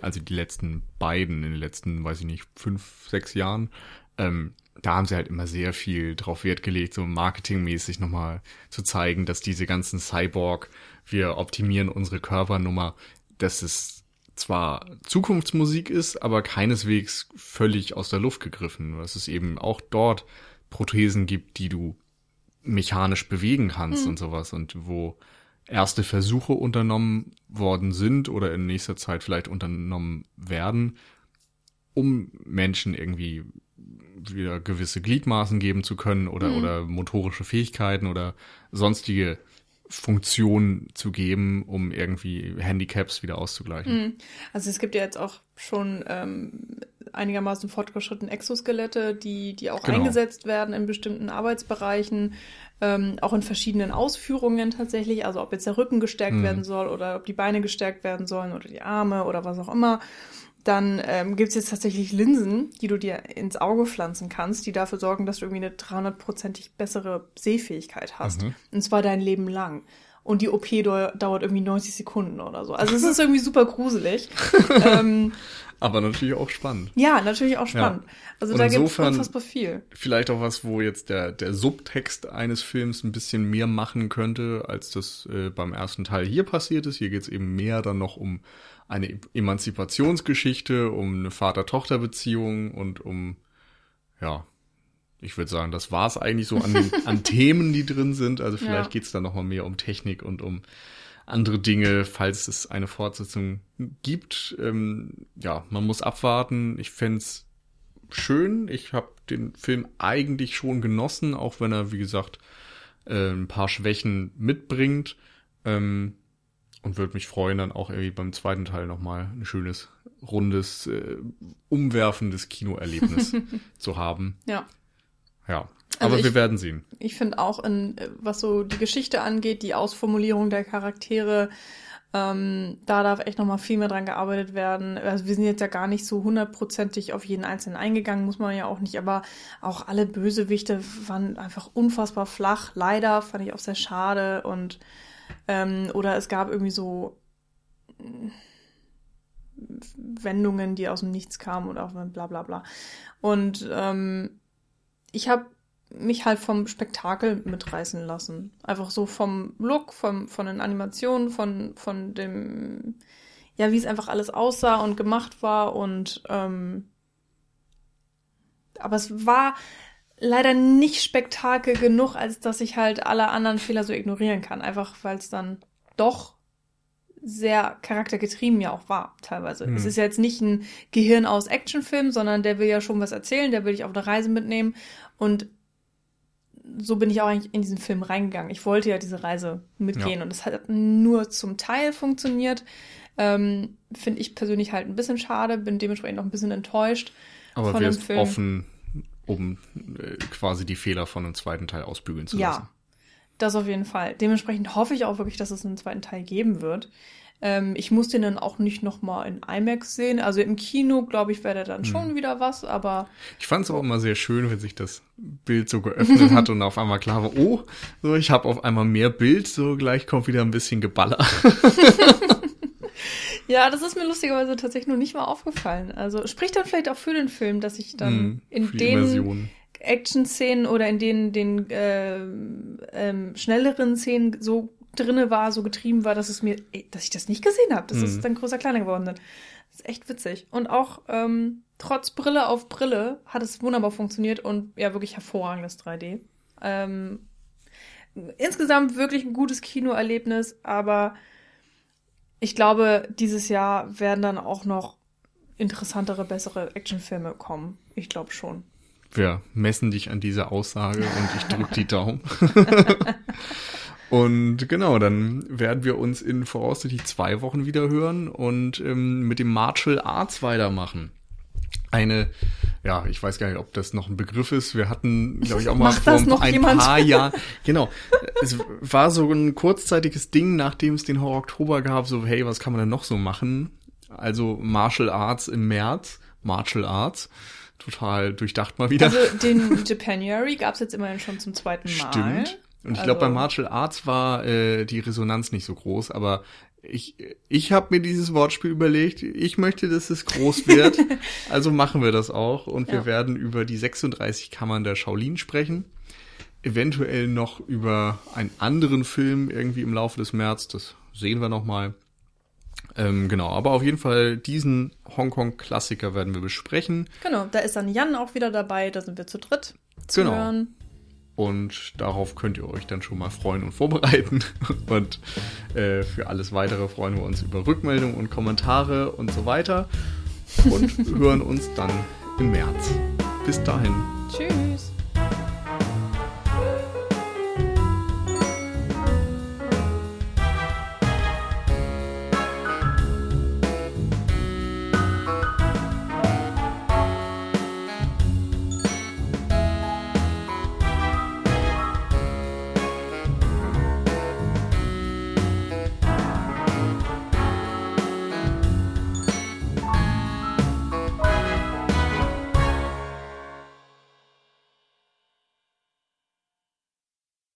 also die letzten beiden, in den letzten, weiß ich nicht, fünf, sechs Jahren. Ähm, da haben sie halt immer sehr viel drauf Wert gelegt, so marketingmäßig nochmal zu zeigen, dass diese ganzen Cyborg, wir optimieren unsere Körpernummer, dass es zwar Zukunftsmusik ist, aber keineswegs völlig aus der Luft gegriffen. Dass es eben auch dort Prothesen gibt, die du mechanisch bewegen kannst Mhm. und sowas und wo erste Versuche unternommen worden sind oder in nächster Zeit vielleicht unternommen werden, um Menschen irgendwie wieder gewisse Gliedmaßen geben zu können oder, Mhm. oder motorische Fähigkeiten oder sonstige Funktionen zu geben, um irgendwie Handicaps wieder auszugleichen. Mhm. Also es gibt ja jetzt auch schon ähm, einigermaßen fortgeschrittene Exoskelette, die, die auch Genau. eingesetzt werden in bestimmten Arbeitsbereichen, ähm, auch in verschiedenen Ausführungen tatsächlich. Also ob jetzt der Rücken gestärkt Mhm. werden soll oder ob die Beine gestärkt werden sollen oder die Arme oder was auch immer. Dann ähm, gibt es jetzt tatsächlich Linsen, die du dir ins Auge pflanzen kannst, die dafür sorgen, dass du irgendwie eine 300-prozentig bessere Sehfähigkeit hast. Mhm. Und zwar dein Leben lang. Und die OP dau- dauert irgendwie 90 Sekunden oder so. Also es ist irgendwie super gruselig. ähm, Aber natürlich auch spannend. ja, natürlich auch spannend. Also Und da gibt es unfassbar viel. Vielleicht auch was, wo jetzt der, der Subtext eines Films ein bisschen mehr machen könnte, als das äh, beim ersten Teil hier passiert ist. Hier geht es eben mehr dann noch um eine Emanzipationsgeschichte, um eine Vater-Tochter-Beziehung und um, ja, ich würde sagen, das war es eigentlich so an, den, an Themen, die drin sind. Also vielleicht Ja. geht es dann nochmal mehr um Technik und um andere Dinge, falls es eine Fortsetzung gibt. Ähm, ja, man muss abwarten. Ich fänd's schön. Ich habe den Film eigentlich schon genossen, auch wenn er, wie gesagt, äh, ein paar Schwächen mitbringt. Ähm, und würde mich freuen, dann auch irgendwie beim zweiten Teil nochmal ein schönes, rundes, äh, umwerfendes Kinoerlebnis zu haben. Ja. Ja. Also Aber ich- wir werden sehen. Ich finde auch, in, was so die Geschichte angeht, die Ausformulierung der Charaktere, Ähm, da darf echt nochmal viel mehr dran gearbeitet werden. Also wir sind jetzt ja gar nicht so hundertprozentig auf jeden Einzelnen eingegangen, muss man ja auch nicht, aber auch alle Bösewichte waren einfach unfassbar flach. Leider fand ich auch sehr schade und ähm, oder es gab irgendwie so äh, Wendungen, die aus dem Nichts kamen und auch bla bla bla. Und ähm, ich habe mich halt vom Spektakel mitreißen lassen. Einfach so vom Look, vom, von den Animationen, von, von dem, ja, wie es einfach alles aussah und gemacht war und ähm, aber es war leider nicht Spektakel genug, als dass ich halt alle anderen Fehler so ignorieren kann. Einfach weil es dann doch sehr charaktergetrieben ja auch war, teilweise. Hm. Es ist ja jetzt nicht ein Gehirn aus Actionfilm, sondern der will ja schon was erzählen, der will dich auf eine Reise mitnehmen. Und so bin ich auch eigentlich in diesen Film reingegangen. Ich wollte ja diese Reise mitgehen ja. und es hat nur zum Teil funktioniert. Ähm, Finde ich persönlich halt ein bisschen schade, bin dementsprechend auch ein bisschen enttäuscht. Aber von dem Film. offen, um äh, quasi die Fehler von dem zweiten Teil ausbügeln zu ja, lassen. Ja, das auf jeden Fall. Dementsprechend hoffe ich auch wirklich, dass es einen zweiten Teil geben wird. Ähm, ich muss den dann auch nicht nochmal in IMAX sehen. Also im Kino, glaube ich, wäre der dann hm. schon wieder was, aber. Ich fand es auch immer sehr schön, wenn sich das Bild so geöffnet hat und auf einmal klar war, oh, so, ich habe auf einmal mehr Bild, so gleich kommt wieder ein bisschen Geballer. ja, das ist mir lustigerweise tatsächlich noch nicht mal aufgefallen. Also spricht dann vielleicht auch für den Film, dass ich dann mm, in den Action-Szenen oder in den, den äh, ähm, schnelleren Szenen so drinne war, so getrieben war, dass es mir, dass ich das nicht gesehen habe. Das mhm. ist dann größer, kleiner geworden. Das ist echt witzig. Und auch ähm, trotz Brille auf Brille hat es wunderbar funktioniert und ja, wirklich hervorragendes 3D. Ähm, insgesamt wirklich ein gutes Kinoerlebnis, aber ich glaube, dieses Jahr werden dann auch noch interessantere, bessere Actionfilme kommen. Ich glaube schon. Wir messen dich an dieser Aussage und ich drücke die Daumen. Und genau, dann werden wir uns in voraussichtlich zwei Wochen wieder hören und ähm, mit dem Martial Arts weitermachen. Eine, ja, ich weiß gar nicht, ob das noch ein Begriff ist. Wir hatten, glaube ich, auch mal vor ein jemand? paar Jahren. Genau. Es war so ein kurzzeitiges Ding, nachdem es den Horror Oktober gab, so, hey, was kann man denn noch so machen? Also Martial Arts im März, Martial Arts total durchdacht mal wieder. Also den Japanuary gab es jetzt immerhin schon zum zweiten Mal. Stimmt. Und ich also, glaube, bei Martial Arts war äh, die Resonanz nicht so groß, aber ich, ich habe mir dieses Wortspiel überlegt, ich möchte, dass es groß wird, also machen wir das auch und wir ja. werden über die 36 Kammern der Shaolin sprechen. Eventuell noch über einen anderen Film irgendwie im Laufe des März, das sehen wir nochmal. Ähm, genau, aber auf jeden Fall diesen Hongkong-Klassiker werden wir besprechen. Genau, da ist dann Jan auch wieder dabei, da sind wir zu dritt zu genau. hören. Und darauf könnt ihr euch dann schon mal freuen und vorbereiten. Und äh, für alles weitere freuen wir uns über Rückmeldungen und Kommentare und so weiter. Und hören uns dann im März. Bis dahin. Tschüss.